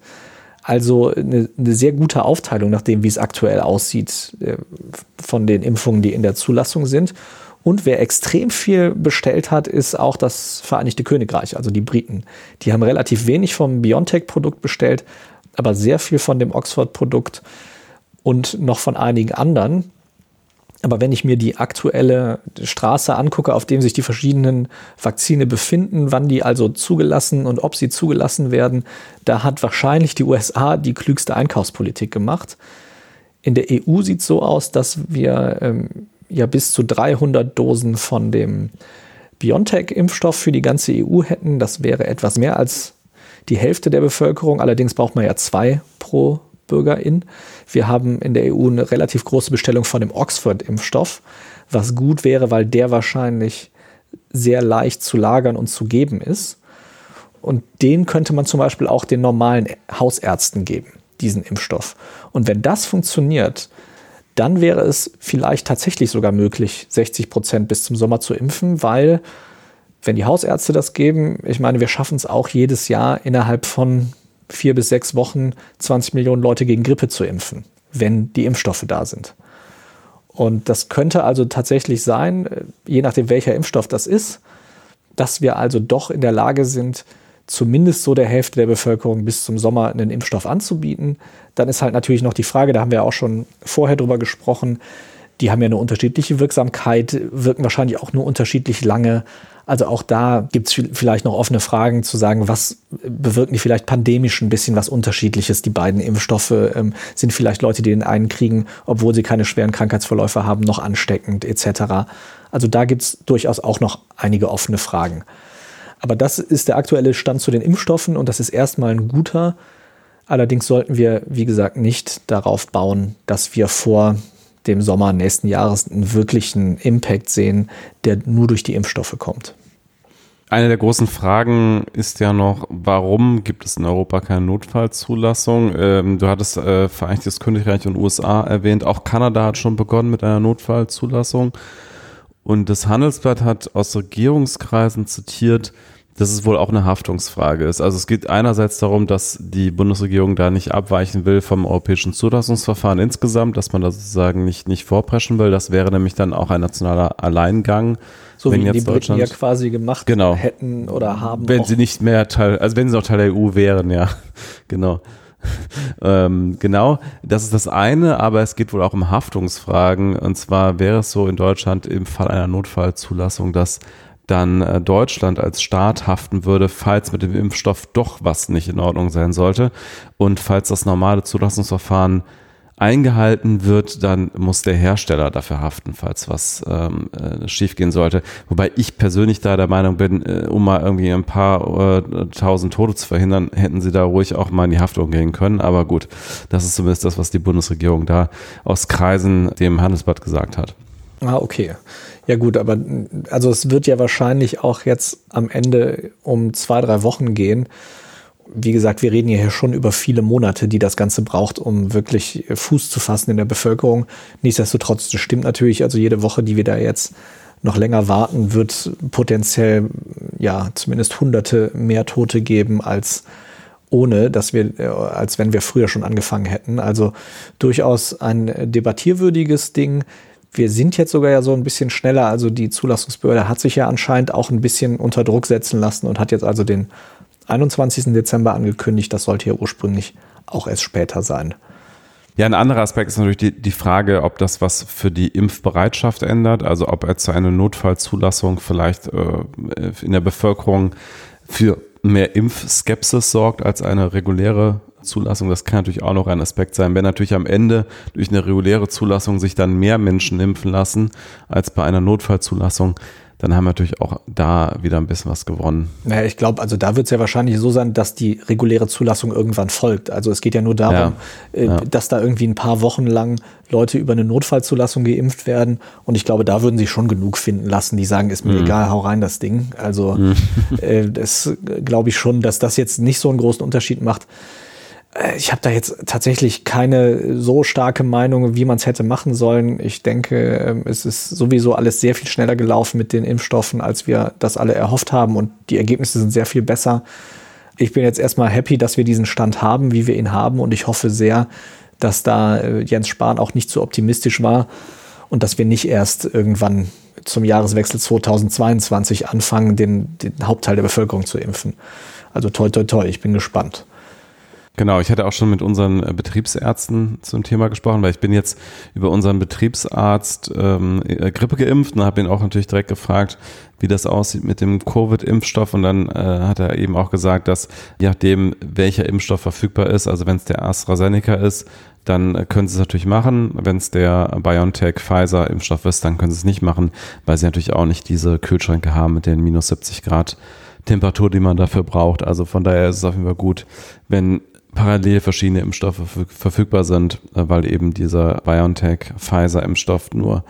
Also eine, eine, sehr gute Aufteilung nach dem, wie es aktuell aussieht, äh, von den Impfungen, die in der Zulassung sind. Und wer extrem viel bestellt hat, ist auch das Vereinigte Königreich, also die Briten. Die haben relativ wenig vom BioNTech-Produkt bestellt, aber sehr viel von dem Oxford-Produkt und noch von einigen anderen. Aber wenn ich mir die aktuelle Straße angucke, auf dem sich die verschiedenen Vakzine befinden, wann die also zugelassen und ob sie zugelassen werden, da hat wahrscheinlich die USA die klügste Einkaufspolitik gemacht. In der EU sieht es so aus, dass wir ähm, ja bis zu 300 Dosen von dem BioNTech-Impfstoff für die ganze EU hätten. Das wäre etwas mehr als die Hälfte der Bevölkerung. Allerdings braucht man ja zwei pro Bürgerin. Wir haben in der EU eine relativ große Bestellung von dem Oxford-Impfstoff, was gut wäre, weil der wahrscheinlich sehr leicht zu lagern und zu geben ist. Und den könnte man zum Beispiel auch den normalen Hausärzten geben, diesen Impfstoff. Und wenn das funktioniert, dann wäre es vielleicht tatsächlich sogar möglich, 60 Prozent bis zum Sommer zu impfen, weil wenn die Hausärzte das geben, ich meine, wir schaffen es auch jedes Jahr innerhalb von vier bis sechs Wochen 20 Millionen Leute gegen Grippe zu impfen, wenn die Impfstoffe da sind. Und das könnte also tatsächlich sein, äh, je nachdem welcher Impfstoff das ist, dass wir also doch in der Lage sind, zumindest so der Hälfte der Bevölkerung bis zum Sommer einen Impfstoff anzubieten. Dann ist halt natürlich noch die Frage, da haben wir auch schon vorher drüber gesprochen, die haben ja eine unterschiedliche Wirksamkeit, wirken wahrscheinlich auch nur unterschiedlich lange. Also auch da gibt es vielleicht noch offene Fragen zu sagen, was bewirken die vielleicht pandemisch ein bisschen was Unterschiedliches, die beiden Impfstoffe? Ähm, sind vielleicht Leute, die den einen kriegen, obwohl sie keine schweren Krankheitsverläufe haben, noch ansteckend etc. Also da gibt es durchaus auch noch einige offene Fragen. Aber das ist der aktuelle Stand zu den Impfstoffen und das ist erstmal ein guter. Allerdings sollten wir, wie gesagt, nicht darauf bauen, dass wir vor dem Sommer nächsten Jahres einen wirklichen Impact sehen, der nur durch die Impfstoffe kommt. Eine der großen Fragen ist ja noch, warum gibt es in Europa keine Notfallzulassung? Ähm, du hattest äh, Vereinigtes Königreich und USA erwähnt. Auch Kanada hat schon begonnen mit einer Notfallzulassung. Und das Handelsblatt hat aus Regierungskreisen zitiert, dass es wohl auch eine Haftungsfrage ist. Also es geht einerseits darum, dass die Bundesregierung da nicht abweichen will vom europäischen Zulassungsverfahren insgesamt, dass man da sozusagen nicht, nicht vorpreschen will. Das wäre nämlich dann auch ein nationaler Alleingang. So wenn wie jetzt die Briten ja quasi gemacht genau. hätten oder haben. Wenn sie nicht mehr Teil, also wenn sie noch Teil der EU wären, ja, genau. ähm, genau, das ist das eine, aber es geht wohl auch um Haftungsfragen. Und zwar wäre es so in Deutschland im Fall einer Notfallzulassung, dass dann äh, Deutschland als Staat haften würde, falls mit dem Impfstoff doch was nicht in Ordnung sein sollte. Und falls das normale Zulassungsverfahren eingehalten wird, dann muss der Hersteller dafür haften, falls was ähm, äh, schiefgehen sollte. Wobei ich persönlich da der Meinung bin, äh, um mal irgendwie ein paar äh, tausend Tote zu verhindern, hätten sie da ruhig auch mal in die Haftung gehen können. Aber gut, das ist zumindest das, was die Bundesregierung da aus Kreisen dem Handelsblatt gesagt hat. Ah, okay. Ja gut, aber also es wird ja wahrscheinlich auch jetzt am Ende um zwei, drei Wochen gehen wie gesagt, wir reden hier schon über viele Monate, die das Ganze braucht, um wirklich Fuß zu fassen in der Bevölkerung. Nichtsdestotrotz, das stimmt natürlich. Also jede Woche, die wir da jetzt noch länger warten, wird potenziell ja zumindest Hunderte mehr Tote geben als ohne, dass wir, äh, als wenn wir früher schon angefangen hätten. Also durchaus ein debattierwürdiges Ding. Wir sind jetzt sogar ja so ein bisschen schneller. Also die Zulassungsbehörde hat sich ja anscheinend auch ein bisschen unter Druck setzen lassen und hat jetzt also den 21. Dezember angekündigt. Das sollte ja ursprünglich auch erst später sein. Ja, ein anderer Aspekt ist natürlich die, die Frage, ob das was für die Impfbereitschaft ändert, also ob jetzt eine Notfallzulassung vielleicht äh, in der Bevölkerung für mehr Impfskepsis sorgt als eine reguläre Zulassung. Das kann natürlich auch noch ein Aspekt sein. Wenn natürlich am Ende durch eine reguläre Zulassung sich dann mehr Menschen impfen lassen als bei einer Notfallzulassung, dann haben wir natürlich auch da wieder ein bisschen was gewonnen. Naja, ich glaube, also da wird es ja wahrscheinlich so sein, dass die reguläre Zulassung irgendwann folgt. Also es geht ja nur darum, ja, ja. Äh, dass da irgendwie ein paar Wochen lang Leute über eine Notfallzulassung geimpft werden. Und ich glaube, da würden sich schon genug finden lassen, die sagen, ist mir mhm. egal, hau rein das Ding. Also mhm. äh, das glaube ich schon, dass das jetzt nicht so einen großen Unterschied macht. Äh, ich habe da jetzt tatsächlich keine so starke Meinung, wie man es hätte machen sollen. Ich denke, ähm, es ist sowieso alles sehr viel schneller gelaufen mit den Impfstoffen, als wir das alle erhofft haben. Und die Ergebnisse sind sehr viel besser. Ich bin jetzt erstmal happy, dass wir diesen Stand haben, wie wir ihn haben. Und ich hoffe sehr, dass da äh, Jens Spahn auch nicht zu optimistisch war und dass wir nicht erst irgendwann zum Jahreswechsel 2022 anfangen, den, den Hauptteil der Bevölkerung zu impfen. Also toi, toi, toi, ich bin gespannt. Genau, ich hatte auch schon mit unseren äh, Betriebsärzten zum Thema gesprochen, weil ich bin jetzt über unseren Betriebsarzt ähm, äh, Grippe geimpft und habe ihn auch natürlich direkt gefragt, wie das aussieht mit dem Covid-Impfstoff und dann äh, hat er eben auch gesagt, dass je nachdem, welcher Impfstoff verfügbar ist, also wenn es der AstraZeneca ist, dann äh, können sie es natürlich machen. Wenn es der BioNTech Pfizer Impfstoff ist, dann können sie es nicht machen, weil sie natürlich auch nicht diese Kühlschränke haben mit den minus 70 Grad Temperatur, die man dafür braucht. Also von daher ist es auf jeden Fall gut, wenn parallel verschiedene Impfstoffe verfügbar sind, äh, weil eben dieser BioNTech Pfizer Impfstoff nur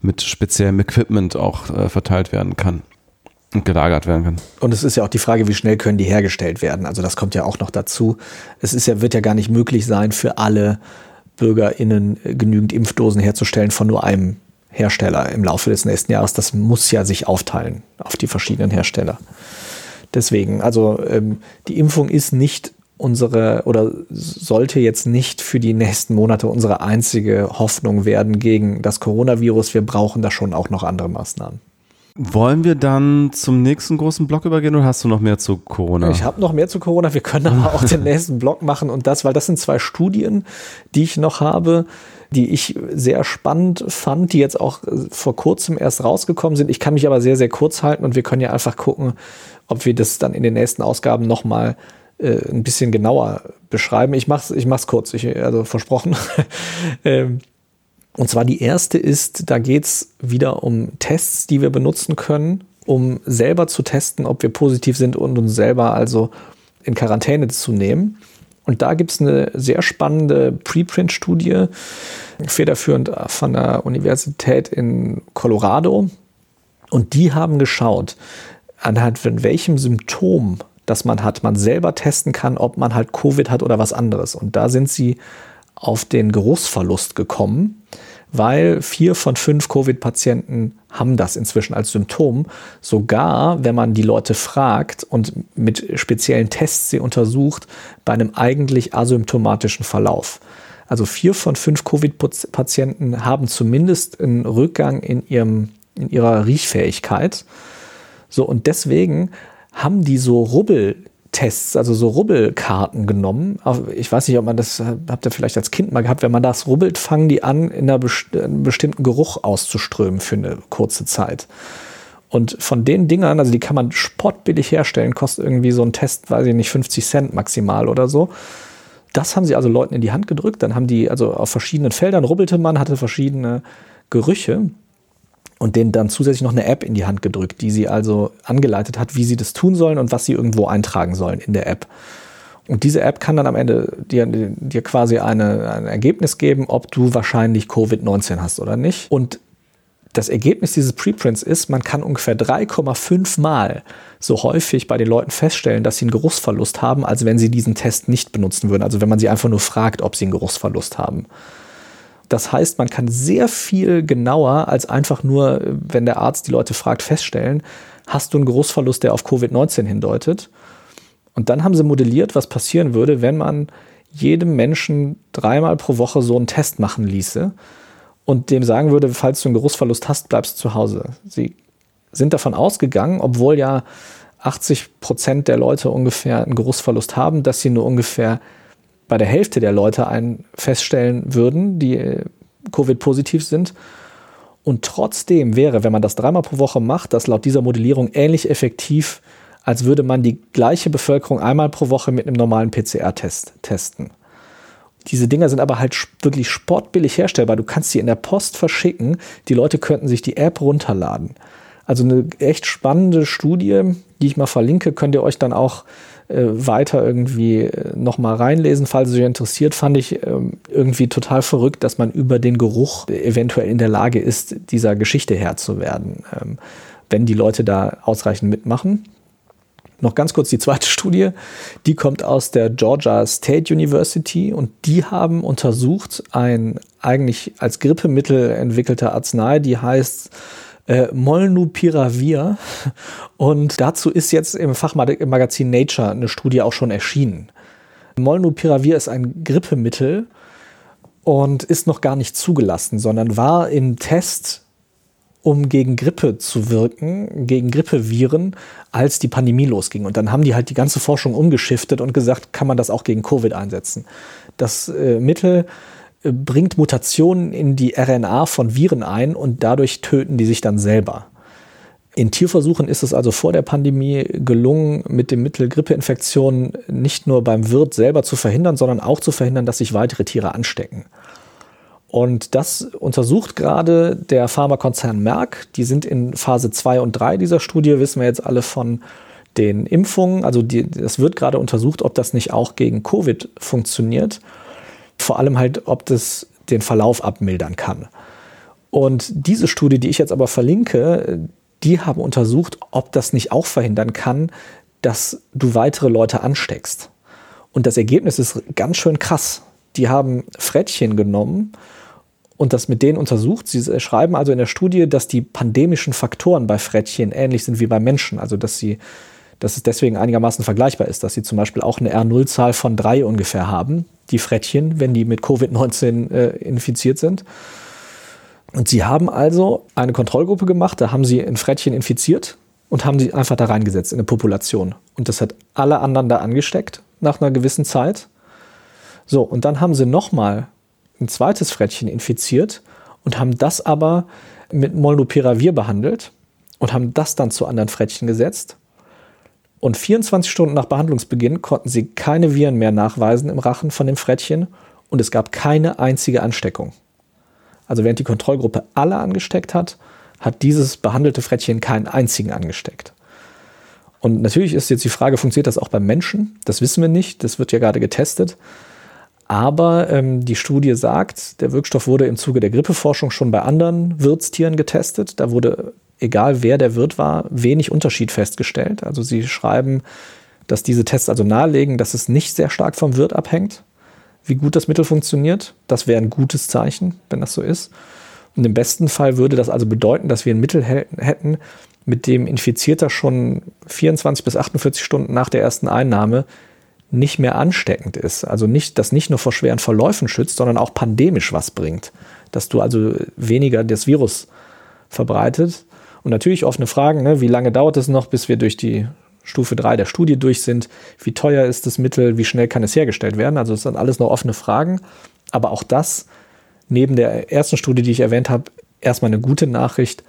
mit speziellem Equipment auch äh, verteilt werden kann und gelagert werden kann. Und es ist ja auch die Frage, wie schnell können die hergestellt werden. Also das kommt ja auch noch dazu. Es ist ja, wird ja gar nicht möglich sein, für alle BürgerInnen äh, genügend Impfdosen herzustellen von nur einem Hersteller im Laufe des nächsten Jahres. Das muss ja sich aufteilen auf die verschiedenen Hersteller. Deswegen, also ähm, die Impfung ist nicht unsere oder sollte jetzt nicht für die nächsten Monate unsere einzige Hoffnung werden gegen das Coronavirus. Wir brauchen da schon auch noch andere Maßnahmen. Wollen wir dann zum nächsten großen Block übergehen oder hast du noch mehr zu Corona? Ich habe noch mehr zu Corona. Wir können aber auch den nächsten Block machen und das, weil das sind zwei Studien, die ich noch habe, die ich sehr spannend fand, die jetzt auch vor kurzem erst rausgekommen sind. Ich kann mich aber sehr, sehr kurz halten und wir können ja einfach gucken, ob wir das dann in den nächsten Ausgaben nochmal mal äh, ein bisschen genauer beschreiben. Ich mach's, ich mach's kurz, ich, also versprochen. ähm, und zwar die erste ist, da geht's wieder um Tests, die wir benutzen können, um selber zu testen, ob wir positiv sind und uns selber also in Quarantäne zu nehmen. Und da gibt's eine sehr spannende Preprint-Studie, federführend von der Universität in Colorado. Und die haben geschaut, anhand von welchem Symptom das man hat, man selber testen kann, ob man halt Covid hat oder was anderes. Und da sind sie auf den Geruchsverlust gekommen, weil vier von fünf Covid-Patienten haben das inzwischen als Symptom. Sogar, wenn man die Leute fragt und mit speziellen Tests sie untersucht, bei einem eigentlich asymptomatischen Verlauf. Also vier von fünf Covid-Patienten haben zumindest einen Rückgang in, ihrem, in ihrer Riechfähigkeit. So, und deswegen haben die so Rubbeltests, also so Rubbelkarten genommen. Ich weiß nicht, ob man das, habt ihr vielleicht als Kind mal gehabt, wenn man das rubbelt, fangen die an, in einer best einen bestimmten Geruch auszuströmen für eine kurze Zeit. Und von den Dingern, also die kann man spottbillig herstellen, kostet irgendwie so ein Test, weiß ich nicht, 50 Cent maximal oder so. Das haben sie also Leuten in die Hand gedrückt. Dann haben die also auf verschiedenen Feldern rubbelte man, hatte verschiedene Gerüche und denen dann zusätzlich noch eine App in die Hand gedrückt, die sie also angeleitet hat, wie sie das tun sollen und was sie irgendwo eintragen sollen in der App. Und diese App kann dann am Ende dir, dir quasi eine, ein Ergebnis geben, ob du wahrscheinlich Covid-19 hast oder nicht. Und das Ergebnis dieses Preprints ist, man kann ungefähr 3,5 Mal so häufig bei den Leuten feststellen, dass sie einen Geruchsverlust haben, als wenn sie diesen Test nicht benutzen würden. Also wenn man sie einfach nur fragt, ob sie einen Geruchsverlust haben. Das heißt, man kann sehr viel genauer als einfach nur, wenn der Arzt die Leute fragt, feststellen, hast du einen Geruchsverlust, der auf Covid-19 hindeutet. Und dann haben sie modelliert, was passieren würde, wenn man jedem Menschen dreimal pro Woche so einen Test machen ließe und dem sagen würde, falls du einen Geruchsverlust hast, bleibst du zu Hause. Sie sind davon ausgegangen, obwohl ja 80 Prozent der Leute ungefähr einen Geruchsverlust haben, dass sie nur ungefähr bei der Hälfte der Leute einen feststellen würden, die äh, Covid-positiv sind. Und trotzdem wäre, wenn man das dreimal pro Woche macht, das laut dieser Modellierung ähnlich effektiv, als würde man die gleiche Bevölkerung einmal pro Woche mit einem normalen PCR-Test testen. Diese Dinger sind aber halt wirklich sportbillig herstellbar. Du kannst sie in der Post verschicken. Die Leute könnten sich die App runterladen. Also eine echt spannende Studie, die ich mal verlinke, könnt ihr euch dann auch weiter irgendwie äh, nochmal reinlesen, falls es euch interessiert, fand ich ähm, irgendwie total verrückt, dass man über den Geruch eventuell in der Lage ist, dieser Geschichte Herr zu werden, ähm, wenn die Leute da ausreichend mitmachen. Noch ganz kurz die zweite Studie, die kommt aus der Georgia State University und die haben untersucht ein eigentlich als Grippemittel entwickelter Arznei, die heißt äh, Molnupiravir. Und dazu ist jetzt im Fachmagazin Nature eine Studie auch schon erschienen. Molnupiravir ist ein Grippemittel und ist noch gar nicht zugelassen, sondern war im Test, um gegen Grippe zu wirken, gegen Grippeviren, als die Pandemie losging. Und dann haben die halt die ganze Forschung umgeschiftet und gesagt, kann man das auch gegen Covid einsetzen. Das äh, Mittel bringt Mutationen in die RNA von Viren ein und dadurch töten die sich dann selber. In Tierversuchen ist es also vor der Pandemie gelungen, mit dem Mittel Grippeinfektionen nicht nur beim Wirt selber zu verhindern, sondern auch zu verhindern, dass sich weitere Tiere anstecken. Und das untersucht gerade der Pharmakonzern Merck. Die sind in Phase 2 und 3 dieser Studie, wissen wir jetzt alle von den Impfungen. Also es wird gerade untersucht, ob das nicht auch gegen Covid funktioniert vor allem halt, ob das den Verlauf abmildern kann. Und diese Studie, die ich jetzt aber verlinke, die haben untersucht, ob das nicht auch verhindern kann, dass du weitere Leute ansteckst. Und das Ergebnis ist ganz schön krass. Die haben Frettchen genommen und das mit denen untersucht. Sie schreiben also in der Studie, dass die pandemischen Faktoren bei Frettchen ähnlich sind wie bei Menschen. Also dass sie dass es deswegen einigermaßen vergleichbar ist, dass sie zum Beispiel auch eine R0-Zahl von drei ungefähr haben, die Frettchen, wenn die mit Covid-19 äh, infiziert sind. Und sie haben also eine Kontrollgruppe gemacht, da haben sie ein Frettchen infiziert und haben sie einfach da reingesetzt in eine Population. Und das hat alle anderen da angesteckt nach einer gewissen Zeit. So, und dann haben sie nochmal ein zweites Frettchen infiziert und haben das aber mit Molnupiravir behandelt und haben das dann zu anderen Frettchen gesetzt und 24 Stunden nach Behandlungsbeginn konnten sie keine Viren mehr nachweisen im Rachen von dem Frettchen und es gab keine einzige Ansteckung. Also während die Kontrollgruppe alle angesteckt hat, hat dieses behandelte Frettchen keinen einzigen angesteckt. Und natürlich ist jetzt die Frage, funktioniert das auch beim Menschen? Das wissen wir nicht, das wird ja gerade getestet. Aber ähm, die Studie sagt, der Wirkstoff wurde im Zuge der Grippeforschung schon bei anderen Wirtstieren getestet. Da wurde egal wer der Wirt war, wenig Unterschied festgestellt. Also sie schreiben, dass diese Tests also nahelegen, dass es nicht sehr stark vom Wirt abhängt, wie gut das Mittel funktioniert. Das wäre ein gutes Zeichen, wenn das so ist. Und im besten Fall würde das also bedeuten, dass wir ein Mittel hätten, mit dem Infizierter schon 24 bis 48 Stunden nach der ersten Einnahme nicht mehr ansteckend ist. Also nicht, das nicht nur vor schweren Verläufen schützt, sondern auch pandemisch was bringt. Dass du also weniger das Virus verbreitet. Und natürlich offene Fragen, ne? wie lange dauert es noch, bis wir durch die Stufe 3 der Studie durch sind? Wie teuer ist das Mittel? Wie schnell kann es hergestellt werden? Also es sind alles noch offene Fragen. Aber auch das, neben der ersten Studie, die ich erwähnt habe, erstmal eine gute Nachricht,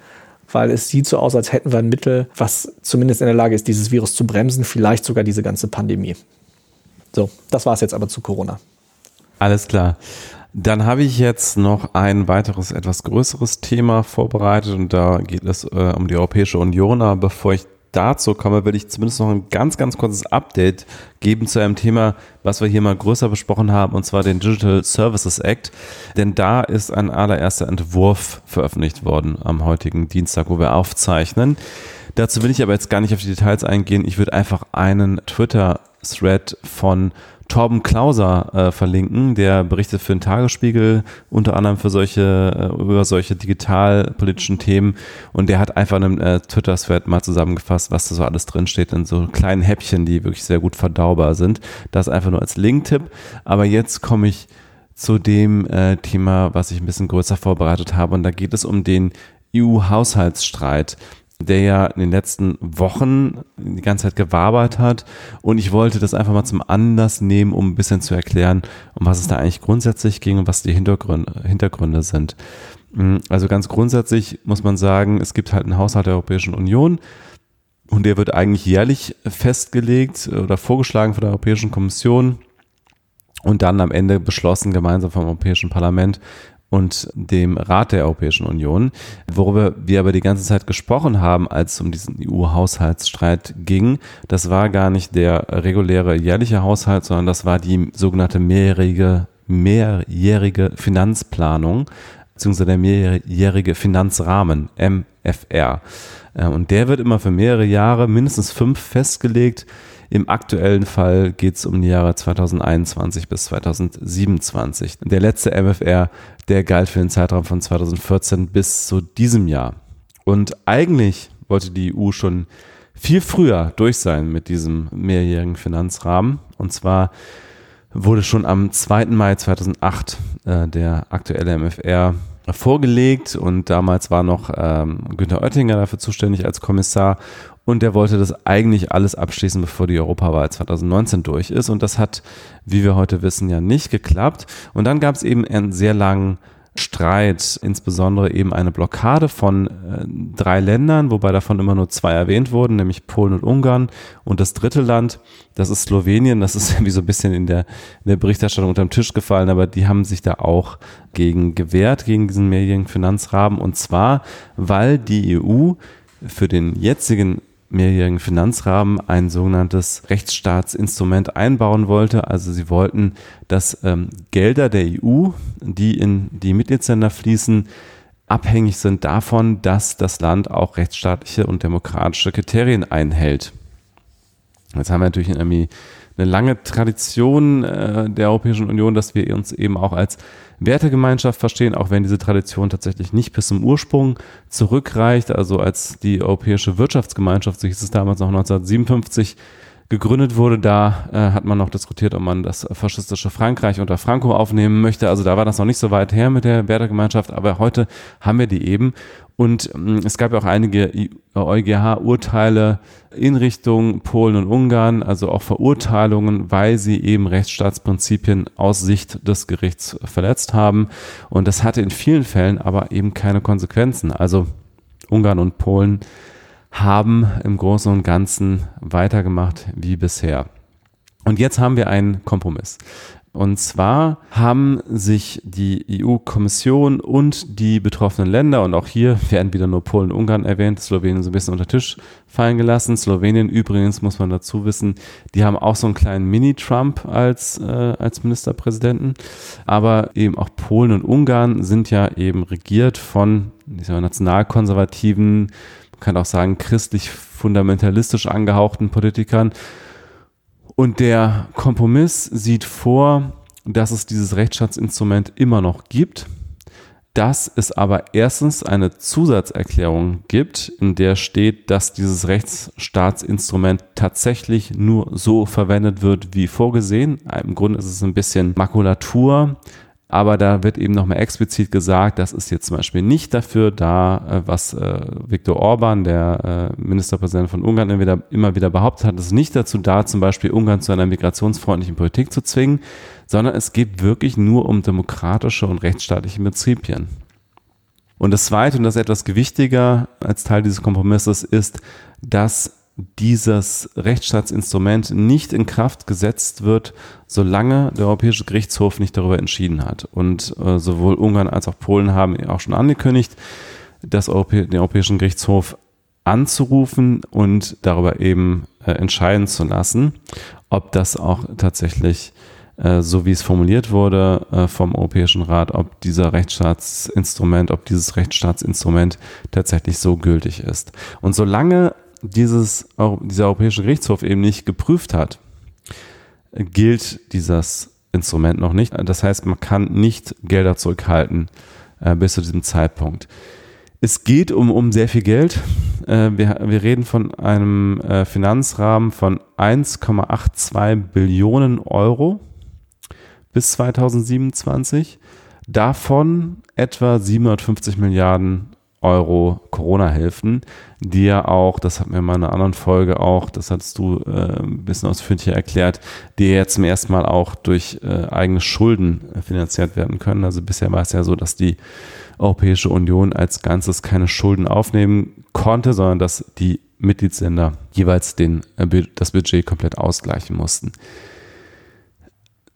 weil es sieht so aus, als hätten wir ein Mittel, was zumindest in der Lage ist, dieses Virus zu bremsen, vielleicht sogar diese ganze Pandemie. So, das war es jetzt aber zu Corona. Alles klar. Dann habe ich jetzt noch ein weiteres, etwas größeres Thema vorbereitet und da geht es äh, um die Europäische Union. Aber bevor ich dazu komme, will ich zumindest noch ein ganz, ganz kurzes Update geben zu einem Thema, was wir hier mal größer besprochen haben, und zwar den Digital Services Act. Denn da ist ein allererster Entwurf veröffentlicht worden am heutigen Dienstag, wo wir aufzeichnen. Dazu will ich aber jetzt gar nicht auf die Details eingehen. Ich würde einfach einen Twitter-Thread von Torben Klauser äh, verlinken, der berichtet für den Tagesspiegel unter anderem für solche äh, über solche digitalpolitischen Themen und der hat einfach einen äh, Twitter-Thread mal zusammengefasst, was da so alles drinsteht in so kleinen Häppchen, die wirklich sehr gut verdaubar sind. Das einfach nur als Link-Tipp. Aber jetzt komme ich zu dem äh, Thema, was ich ein bisschen größer vorbereitet habe und da geht es um den EU-Haushaltsstreit der ja in den letzten Wochen die ganze Zeit gewabert hat. Und ich wollte das einfach mal zum Anlass nehmen, um ein bisschen zu erklären, um was es da eigentlich grundsätzlich ging und was die Hintergründe, Hintergründe sind. Mm, also ganz grundsätzlich muss man sagen, es gibt halt einen Haushalt der Europäischen Union. Und der wird eigentlich jährlich festgelegt oder vorgeschlagen von der Europäischen Kommission und dann am Ende beschlossen gemeinsam vom Europäischen Parlament und dem Rat der Europäischen Union. Worüber wir aber die ganze Zeit gesprochen haben, als es um diesen EU-Haushaltsstreit ging, das war gar nicht der reguläre jährliche Haushalt, sondern das war die sogenannte mehrjährige, mehrjährige Finanzplanung beziehungsweise der mehrjährige Finanzrahmen, MFR. Äh, und der wird immer für mehrere Jahre, mindestens fünf, festgelegt im aktuellen Fall geht es um die Jahre 2021 bis 2027. Der letzte MFR, der galt für den Zeitraum von 2014 bis zu diesem Jahr. Und eigentlich wollte die EU schon viel früher durch sein mit diesem mehrjährigen Finanzrahmen. Und zwar wurde schon am 2. Mai 2008 äh, der aktuelle MFR vorgelegt und damals war noch ähm, Günter Oettinger dafür zuständig als Kommissar und der wollte das eigentlich alles abschließen, bevor die Europawahl 2019 durch ist. Und das hat, wie wir heute wissen, ja nicht geklappt. Und dann gab es eben einen sehr langen Streit, insbesondere eben eine Blockade von äh, drei Ländern, wobei davon immer nur zwei erwähnt wurden, nämlich Polen und Ungarn. Und das dritte Land, das ist Slowenien, das ist irgendwie so ein bisschen in der, in der Berichterstattung unterm Tisch gefallen, aber die haben sich da auch gegen gewehrt, gegen diesen mehrjährigen Finanzrahmen. Und zwar, weil die EU für den jetzigen mehrjährigen Finanzrahmen ein sogenanntes Rechtsstaatsinstrument einbauen wollte. Also sie wollten, dass ähm, Gelder der EU, die in die Mitgliedsländer fließen, abhängig sind davon, dass das Land auch rechtsstaatliche und demokratische Kriterien einhält. Jetzt haben wir natürlich irgendwie eine lange Tradition äh, der Europäischen Union, dass wir uns eben auch als Wertegemeinschaft verstehen, auch wenn diese Tradition tatsächlich nicht bis zum Ursprung zurückreicht. Also als die Europäische Wirtschaftsgemeinschaft, so hieß es damals noch 1957, gegründet wurde, da äh, hat man noch diskutiert, ob man das faschistische Frankreich unter Franco aufnehmen möchte. Also da war das noch nicht so weit her mit der Wertegemeinschaft, aber heute haben wir die eben. Und ähm, es gab ja auch einige EuGH-Urteile in Richtung Polen und Ungarn, also auch Verurteilungen, weil sie eben Rechtsstaatsprinzipien aus Sicht des Gerichts verletzt haben. Und das hatte in vielen Fällen aber eben keine Konsequenzen. Also Ungarn und Polen haben im Großen und Ganzen weitergemacht wie bisher. Und jetzt haben wir einen Kompromiss. Und zwar haben sich die EU-Kommission und die betroffenen Länder, und auch hier werden wieder nur Polen und Ungarn erwähnt, Slowenien so ein bisschen unter Tisch fallen gelassen. Slowenien übrigens, muss man dazu wissen, die haben auch so einen kleinen Mini-Trump als, äh, als Ministerpräsidenten. Aber eben auch Polen und Ungarn sind ja eben regiert von nationalkonservativen, man kann auch sagen christlich fundamentalistisch angehauchten Politikern und der Kompromiss sieht vor, dass es dieses Rechtsstaatsinstrument immer noch gibt, dass es aber erstens eine Zusatzerklärung gibt, in der steht, dass dieses Rechtsstaatsinstrument tatsächlich nur so verwendet wird wie vorgesehen. Im Grunde ist es ein bisschen Makulatur, aber da wird eben nochmal explizit gesagt, das ist jetzt zum Beispiel nicht dafür da, äh, was äh, Viktor Orban, der äh, Ministerpräsident von Ungarn, immer wieder, immer wieder behauptet hat, es ist nicht dazu da, zum Beispiel Ungarn zu einer migrationsfreundlichen Politik zu zwingen, sondern es geht wirklich nur um demokratische und rechtsstaatliche Prinzipien. Und das Zweite, und das etwas gewichtiger als Teil dieses Kompromisses, ist, dass dieses Rechtsstaatsinstrument nicht in Kraft gesetzt wird, solange der Europäische Gerichtshof nicht darüber entschieden hat. Und äh, sowohl Ungarn als auch Polen haben auch schon angekündigt, das Europä den Europäischen Gerichtshof anzurufen und darüber eben äh, entscheiden zu lassen, ob das auch tatsächlich äh, so wie es formuliert wurde äh, vom Europäischen Rat, ob dieser Rechtsstaatsinstrument, ob dieses Rechtsstaatsinstrument tatsächlich so gültig ist. Und solange dieses, dieser Europäische Gerichtshof eben nicht geprüft hat, gilt dieses Instrument noch nicht. Das heißt, man kann nicht Gelder zurückhalten äh, bis zu diesem Zeitpunkt. Es geht um, um sehr viel Geld. Äh, wir, wir reden von einem äh, Finanzrahmen von 1,82 Billionen Euro bis 2027. Davon etwa 750 Milliarden Euro Corona-Hilfen, die ja auch, das hatten wir mal in einer anderen Folge auch, das hattest du äh, ein bisschen ausführlicher erklärt, die jetzt zum ersten Mal auch durch äh, eigene Schulden äh, finanziert werden können. Also bisher war es ja so, dass die Europäische Union als Ganzes keine Schulden aufnehmen konnte, sondern dass die Mitgliedsländer jeweils den, äh, das Budget komplett ausgleichen mussten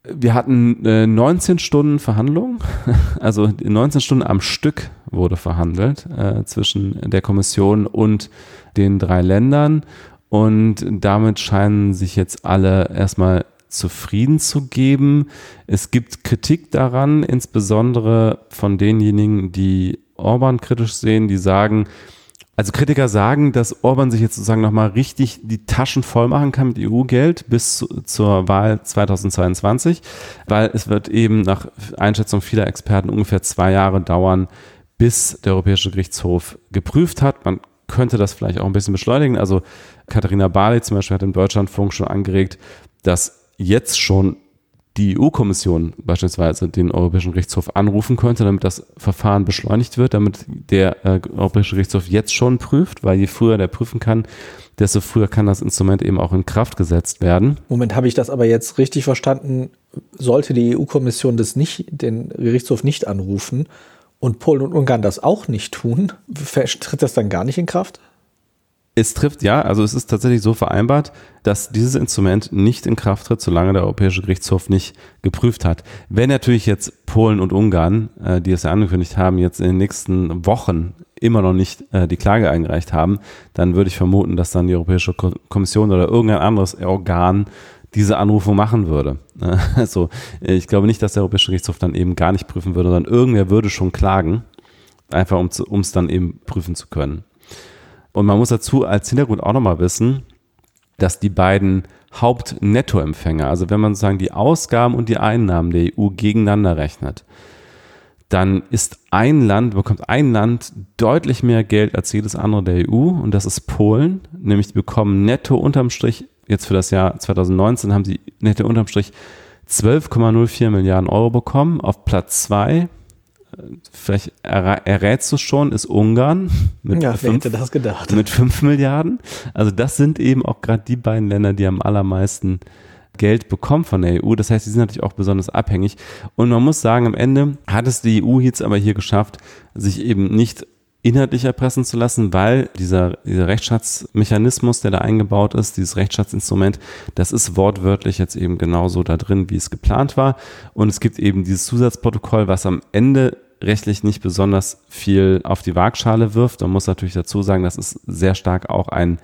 wir hatten äh, 19 Stunden Verhandlungen, also 19 Stunden am Stück wurde verhandelt äh, zwischen der Kommission und den drei Ländern und damit scheinen sich jetzt alle erstmal zufrieden zu geben. Es gibt Kritik daran, insbesondere von denjenigen, die Orban kritisch sehen, die sagen, also Kritiker sagen, dass Orban sich jetzt sozusagen nochmal richtig die Taschen voll machen kann mit EU-Geld bis zu, zur Wahl 2022, weil es wird eben nach Einschätzung vieler Experten ungefähr zwei Jahre dauern, bis der Europäische Gerichtshof geprüft hat. Man könnte das vielleicht auch ein bisschen beschleunigen. Also Katharina Barley zum Beispiel hat im Deutschlandfunk schon angeregt, dass jetzt schon die EU-Kommission beispielsweise den Europäischen Gerichtshof anrufen könnte, damit das Verfahren beschleunigt wird, damit der äh, Europäische Gerichtshof jetzt schon prüft, weil je früher der prüfen kann, desto früher kann das Instrument eben auch in Kraft gesetzt werden. Moment, habe ich das aber jetzt richtig verstanden? Sollte die EU-Kommission das nicht, den Gerichtshof nicht anrufen und Polen und Ungarn das auch nicht tun, tritt das dann gar nicht in Kraft? Es trifft, ja, also es ist tatsächlich so vereinbart, dass dieses Instrument nicht in Kraft tritt, solange der Europäische Gerichtshof nicht geprüft hat. Wenn natürlich jetzt Polen und Ungarn, äh, die es ja angekündigt haben, jetzt in den nächsten Wochen immer noch nicht äh, die Klage eingereicht haben, dann würde ich vermuten, dass dann die Europäische Kommission oder irgendein anderes Organ diese Anrufung machen würde. Also ich glaube nicht, dass der Europäische Gerichtshof dann eben gar nicht prüfen würde, sondern irgendwer würde schon klagen, einfach um es dann eben prüfen zu können. Und man muss dazu als Hintergrund auch nochmal wissen, dass die beiden Hauptnettoempfänger, also wenn man sozusagen die Ausgaben und die Einnahmen der EU gegeneinander rechnet, dann ist ein Land, bekommt ein Land deutlich mehr Geld als jedes andere der EU und das ist Polen, nämlich die bekommen netto unterm Strich, jetzt für das Jahr 2019 haben sie netto unterm Strich 12,04 Milliarden Euro bekommen. Auf Platz zwei vielleicht errätst du es schon, ist Ungarn. Mit ja, wer hätte das gedacht? Mit 5 Milliarden. Also das sind eben auch gerade die beiden Länder, die am allermeisten Geld bekommen von der EU. Das heißt, die sind natürlich auch besonders abhängig. Und man muss sagen, am Ende hat es die EU jetzt aber hier geschafft, sich eben nicht inhaltlich erpressen zu lassen, weil dieser, dieser Rechtsschatzmechanismus, der da eingebaut ist, dieses Rechtsschatzinstrument, das ist wortwörtlich jetzt eben genauso da drin, wie es geplant war. Und es gibt eben dieses Zusatzprotokoll, was am Ende rechtlich nicht besonders viel auf die Waagschale wirft. Man muss natürlich dazu sagen, das ist sehr stark auch ein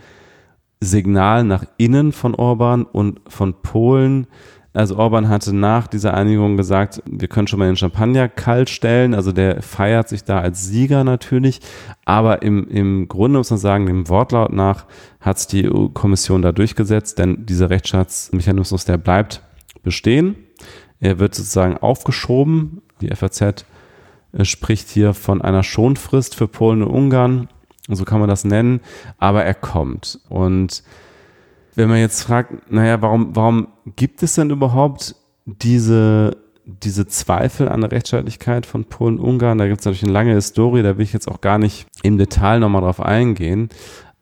Signal nach innen von Orban und von Polen, also Orban hatte nach dieser Einigung gesagt, wir können schon mal den Champagner kalt stellen. Also der feiert sich da als Sieger natürlich. Aber im, im Grunde muss man sagen, dem Wortlaut nach hat es die EU-Kommission da durchgesetzt, denn dieser Rechtsschatzmechanismus, der bleibt bestehen. Er wird sozusagen aufgeschoben. Die FAZ spricht hier von einer Schonfrist für Polen und Ungarn. So kann man das nennen. Aber er kommt. Und wenn man jetzt fragt, naja, warum, warum gibt es denn überhaupt diese, diese Zweifel an der Rechtsstaatlichkeit von Polen und Ungarn? Da gibt es natürlich eine lange Historie, da will ich jetzt auch gar nicht im Detail nochmal drauf eingehen.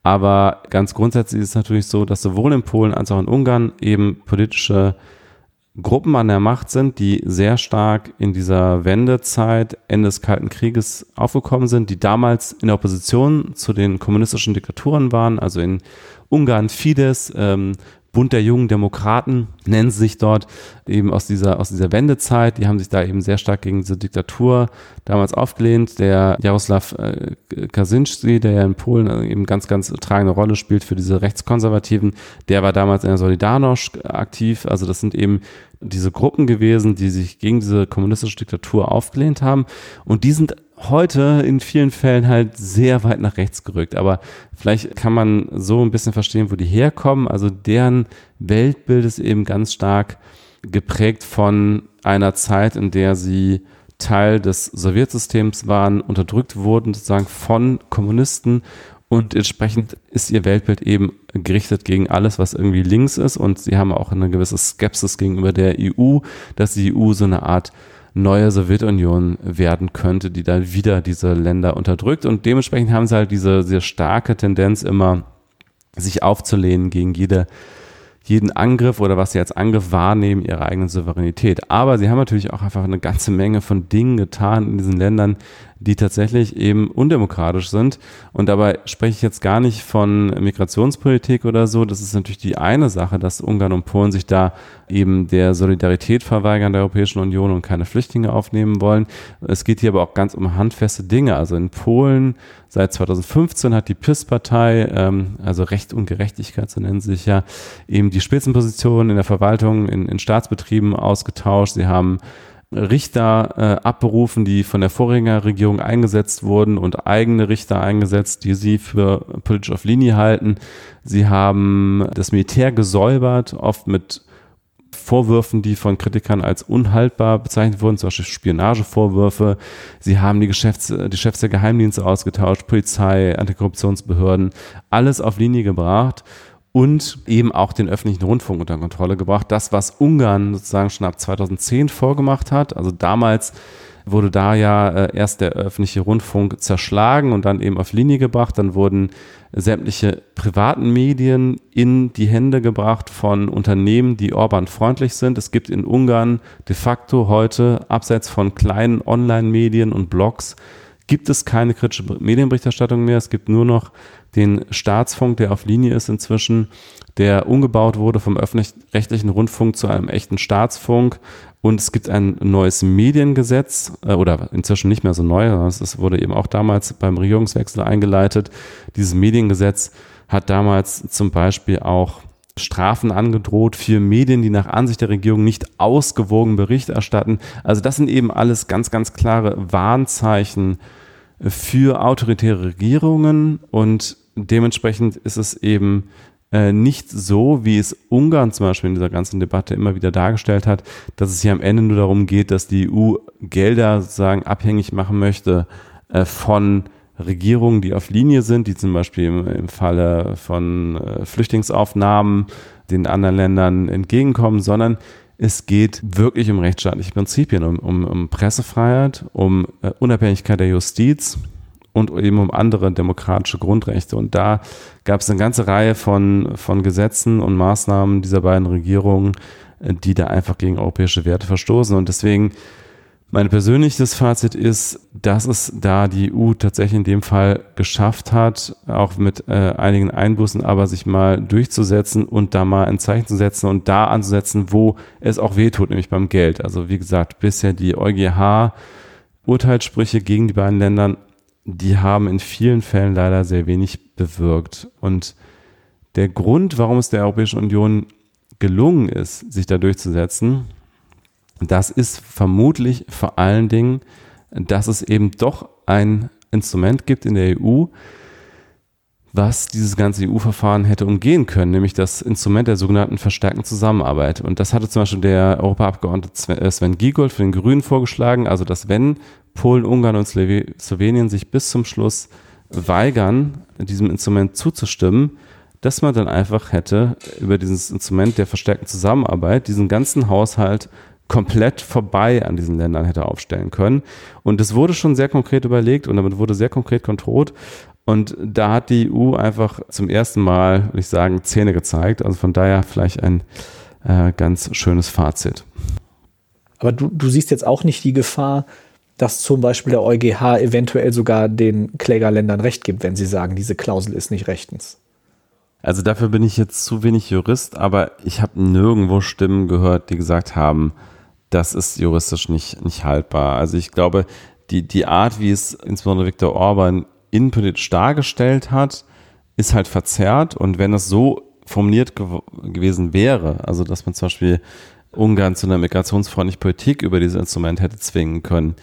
Aber ganz grundsätzlich ist es natürlich so, dass sowohl in Polen als auch in Ungarn eben politische Gruppen an der Macht sind, die sehr stark in dieser Wendezeit, Ende des Kalten Krieges aufgekommen sind, die damals in der Opposition zu den kommunistischen Diktaturen waren, also in Ungarn Fidesz, ähm, Bund der jungen Demokraten nennen sie sich dort eben aus dieser, aus dieser Wendezeit. Die haben sich da eben sehr stark gegen diese Diktatur damals aufgelehnt. Der Jaroslaw äh, Kaczynski, der ja in Polen eben ganz, ganz tragende Rolle spielt für diese Rechtskonservativen, der war damals in der Solidarność aktiv. Also das sind eben diese Gruppen gewesen, die sich gegen diese kommunistische Diktatur aufgelehnt haben. Und die sind heute in vielen Fällen halt sehr weit nach rechts gerückt. Aber vielleicht kann man so ein bisschen verstehen, wo die herkommen. Also deren Weltbild ist eben ganz stark geprägt von einer Zeit, in der sie Teil des Sowjetsystems waren, unterdrückt wurden sozusagen von Kommunisten und entsprechend ist ihr Weltbild eben gerichtet gegen alles, was irgendwie links ist und sie haben auch eine gewisse Skepsis gegenüber der EU, dass die EU so eine Art neue Sowjetunion werden könnte, die dann wieder diese Länder unterdrückt. Und dementsprechend haben sie halt diese sehr starke Tendenz immer, sich aufzulehnen gegen jede jeden Angriff oder was sie als Angriff wahrnehmen, ihre eigene Souveränität. Aber sie haben natürlich auch einfach eine ganze Menge von Dingen getan in diesen Ländern, die tatsächlich eben undemokratisch sind. Und dabei spreche ich jetzt gar nicht von Migrationspolitik oder so. Das ist natürlich die eine Sache, dass Ungarn und Polen sich da eben der Solidarität verweigern der Europäischen Union und keine Flüchtlinge aufnehmen wollen. Es geht hier aber auch ganz um handfeste Dinge. Also in Polen seit 2015 hat die PIS-Partei, ähm, also Recht und Gerechtigkeit, so nennen sie sich ja, eben die Spitzenposition in der Verwaltung, in, in Staatsbetrieben ausgetauscht. Sie haben Richter äh, abberufen, die von der Vorgängerregierung eingesetzt wurden und eigene Richter eingesetzt, die sie für politisch auf Linie halten. Sie haben das Militär gesäubert, oft mit Vorwürfen, die von Kritikern als unhaltbar bezeichnet wurden, zum Beispiel Spionagevorwürfe. Sie haben die, Geschäfts-, die Chefs der Geheimdienste ausgetauscht, Polizei, Antikorruptionsbehörden, alles auf Linie gebracht und eben auch den öffentlichen Rundfunk unter Kontrolle gebracht. Das, was Ungarn sozusagen schon ab 2010 vorgemacht hat, also damals wurde da ja äh, erst der öffentliche Rundfunk zerschlagen und dann eben auf Linie gebracht. Dann wurden sämtliche privaten Medien in die Hände gebracht von Unternehmen, die Orban-freundlich sind. Es gibt in Ungarn de facto heute, abseits von kleinen Online-Medien und Blogs, gibt es keine kritische Medienberichterstattung mehr. Es gibt nur noch den Staatsfunk, der auf Linie ist inzwischen, der umgebaut wurde vom öffentlich-rechtlichen Rundfunk zu einem echten Staatsfunk. Und es gibt ein neues Mediengesetz, äh, oder inzwischen nicht mehr so neu, das wurde eben auch damals beim Regierungswechsel eingeleitet. Dieses Mediengesetz hat damals zum Beispiel auch Strafen angedroht für Medien, die nach Ansicht der Regierung nicht ausgewogen Bericht erstatten. Also das sind eben alles ganz, ganz klare Warnzeichen für autoritäre Regierungen und dementsprechend ist es eben äh, nicht so, wie es Ungarn zum Beispiel in dieser ganzen Debatte immer wieder dargestellt hat, dass es hier am Ende nur darum geht, dass die EU Gelder sozusagen abhängig machen möchte äh, von Regierungen, die auf Linie sind, die zum Beispiel im, im Falle von äh, Flüchtlingsaufnahmen den anderen Ländern entgegenkommen, sondern es geht wirklich um rechtsstaatliche Prinzipien, um, um, um Pressefreiheit, um äh, Unabhängigkeit der Justiz und eben um andere demokratische Grundrechte. Und da gab es eine ganze Reihe von, von Gesetzen und Maßnahmen dieser beiden Regierungen, die da einfach gegen europäische Werte verstoßen. Und deswegen mein persönliches Fazit ist, dass es da die EU tatsächlich in dem Fall geschafft hat, auch mit äh, einigen Einbußen, aber sich mal durchzusetzen und da mal ein Zeichen zu setzen und da anzusetzen, wo es auch wehtut, nämlich beim Geld. Also wie gesagt, bisher die EuGH Urteilssprüche gegen die beiden Ländern, die haben in vielen Fällen leider sehr wenig bewirkt. Und der Grund, warum es der Europäischen Union gelungen ist, sich da durchzusetzen, das ist vermutlich vor allen Dingen, dass es eben doch ein Instrument gibt in der EU, was dieses ganze EU-Verfahren hätte umgehen können, nämlich das Instrument der sogenannten verstärkten Zusammenarbeit. Und das hatte zum Beispiel der Europaabgeordnete äh, Sven Giegold für den Grünen vorgeschlagen, also dass wenn Polen, Ungarn und Slowenien sich bis zum Schluss weigern, diesem Instrument zuzustimmen, dass man dann einfach hätte über dieses Instrument der verstärkten Zusammenarbeit diesen ganzen Haushalt komplett vorbei an diesen Ländern hätte aufstellen können. Und das wurde schon sehr konkret überlegt und damit wurde sehr konkret kontrollt. Und da hat die EU einfach zum ersten Mal, würde ich sagen, Zähne gezeigt. Also von daher vielleicht ein, äh, ganz schönes Fazit. Aber du, du siehst jetzt auch nicht die Gefahr, dass zum Beispiel der EuGH eventuell sogar den Klägerländern Recht gibt, wenn sie sagen, diese Klausel ist nicht rechtens. Also dafür bin ich jetzt zu wenig Jurist, aber ich habe nirgendwo Stimmen gehört, die gesagt haben, das ist juristisch nicht, nicht haltbar. Also ich glaube, die, die Art, wie es insbesondere Viktor Orban innenpolitisch dargestellt hat, ist halt verzerrt. Und wenn es so formuliert gew gewesen wäre, also dass man zum Beispiel Ungarn zu einer migrationsfreundlichen Politik über dieses Instrument hätte zwingen können,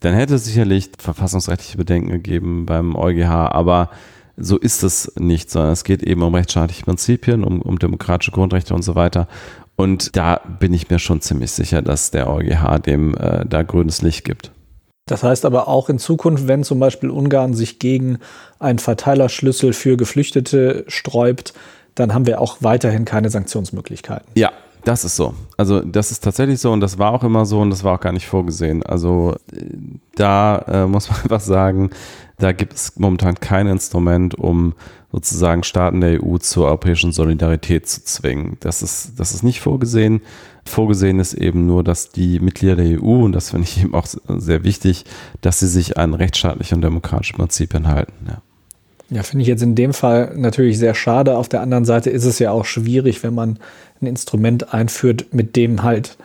dann hätte es sicherlich verfassungsrechtliche Bedenken gegeben beim EuGH, aber so ist es nicht, sondern es geht eben um rechtsstaatliche Prinzipien, um, um demokratische Grundrechte und so weiter. Und da bin ich mir schon ziemlich sicher, dass der EuGH dem äh, da grünes Licht gibt. Das heißt aber auch in Zukunft, wenn zum Beispiel Ungarn sich gegen einen Verteilerschlüssel für Geflüchtete sträubt, dann haben wir auch weiterhin keine Sanktionsmöglichkeiten. Ja, das ist so. Also das ist tatsächlich so und das war auch immer so und das war auch gar nicht vorgesehen. Also da äh, muss man einfach sagen, da gibt es momentan kein Instrument, um sozusagen Staaten der EU zur europäischen Solidarität zu zwingen. Das ist, das ist nicht vorgesehen. Vorgesehen ist eben nur, dass die Mitglieder der EU, und das finde ich eben auch sehr wichtig, dass sie sich an rechtsstaatliche und demokratische Prinzipien halten. Ja. Ja, finde ich jetzt in dem Fall natürlich sehr schade. Auf der anderen Seite ist es ja auch schwierig, wenn man ein Instrument einführt, mit dem halt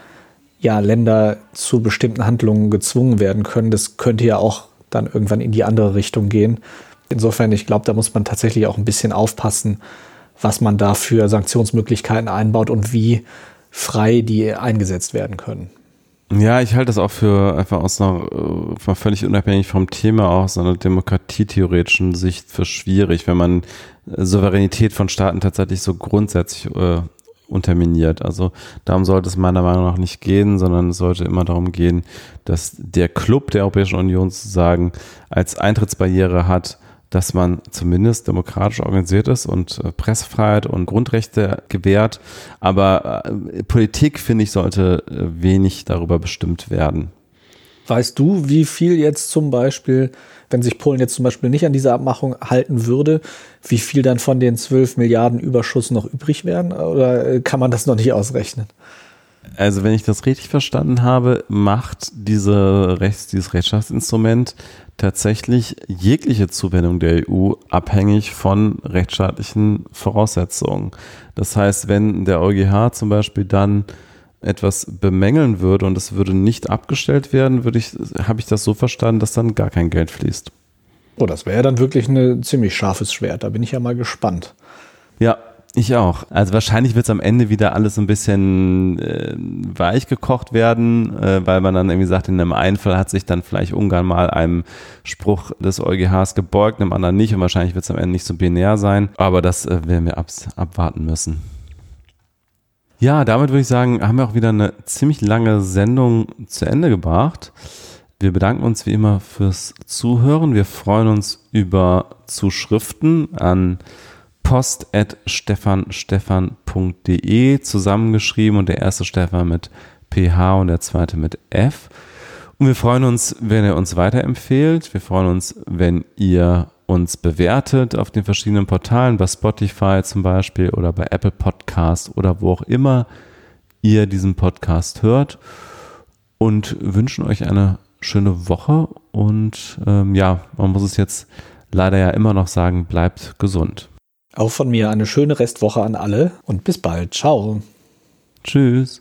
ja Länder zu bestimmten Handlungen gezwungen werden können. Das könnte ja auch dann irgendwann in die andere Richtung gehen. Insofern, ich glaube, da muss man tatsächlich auch ein bisschen aufpassen, was man da für Sanktionsmöglichkeiten einbaut und wie frei die eingesetzt werden können. Ja, ich halte das auch für einfach aus einer äh, völlig unabhängig vom Thema aus einer demokratietheoretischen Sicht für schwierig, wenn man äh, Souveränität von Staaten tatsächlich so grundsätzlich äh, unterminiert. Also darum sollte es meiner Meinung nach nicht gehen, sondern es sollte immer darum gehen, dass der Club der Europäischen Union sozusagen als Eintrittsbarriere hat, dass man zumindest demokratisch organisiert ist und äh, Pressefreiheit und Grundrechte gewährt. Aber äh, Politik, finde ich, sollte äh, wenig darüber bestimmt werden. Weißt du, wie viel jetzt zum Beispiel, wenn sich Polen jetzt zum Beispiel nicht an diese Abmachung halten würde, wie viel dann von den 12 Milliarden Überschuss noch übrig wären? Oder kann man das noch nicht ausrechnen? Also wenn ich das richtig verstanden habe, macht diese Rechts, dieses Rechtsstaatsinstrument tatsächlich jegliche Zuwendung der EU abhängig von rechtsstaatlichen Voraussetzungen. Das heißt, wenn der EuGH zum Beispiel dann etwas bemängeln würde und es würde nicht abgestellt werden, würde ich, habe ich das so verstanden, dass dann gar kein Geld fließt. Oh, das wäre dann wirklich ein ziemlich scharfes Schwert. Da bin ich ja mal gespannt. Ja, ich auch. Also wahrscheinlich wird es am Ende wieder alles so ein bisschen äh, weich gekocht werden, äh, weil man dann irgendwie sagt, in einem einen Fall hat sich dann vielleicht Ungarn mal einem Spruch des EuGHs gebeugt, im anderen nicht und wahrscheinlich wird es am Ende nicht so binär sein. Aber das äh, werden wir ab, abwarten müssen. Ja, damit würde ich sagen, haben wir auch wieder eine ziemlich lange Sendung zu Ende gebracht. Wir bedanken uns wie immer fürs Zuhören. Wir freuen uns über Zuschriften an post.stefanstefan.de zusammengeschrieben und der erste Stefan mit PH und der zweite mit F. Und wir freuen uns, wenn ihr uns weiterempfehlt. Wir freuen uns, wenn ihr uns bewertet auf den verschiedenen Portalen, bei Spotify zum Beispiel oder bei Apple Podcast oder wo auch immer ihr diesen Podcast hört. Und wünschen euch eine schöne Woche. Und ähm, ja, man muss es jetzt leider ja immer noch sagen, bleibt gesund. Auch von mir eine schöne Restwoche an alle und bis bald. Ciao. Tschüss.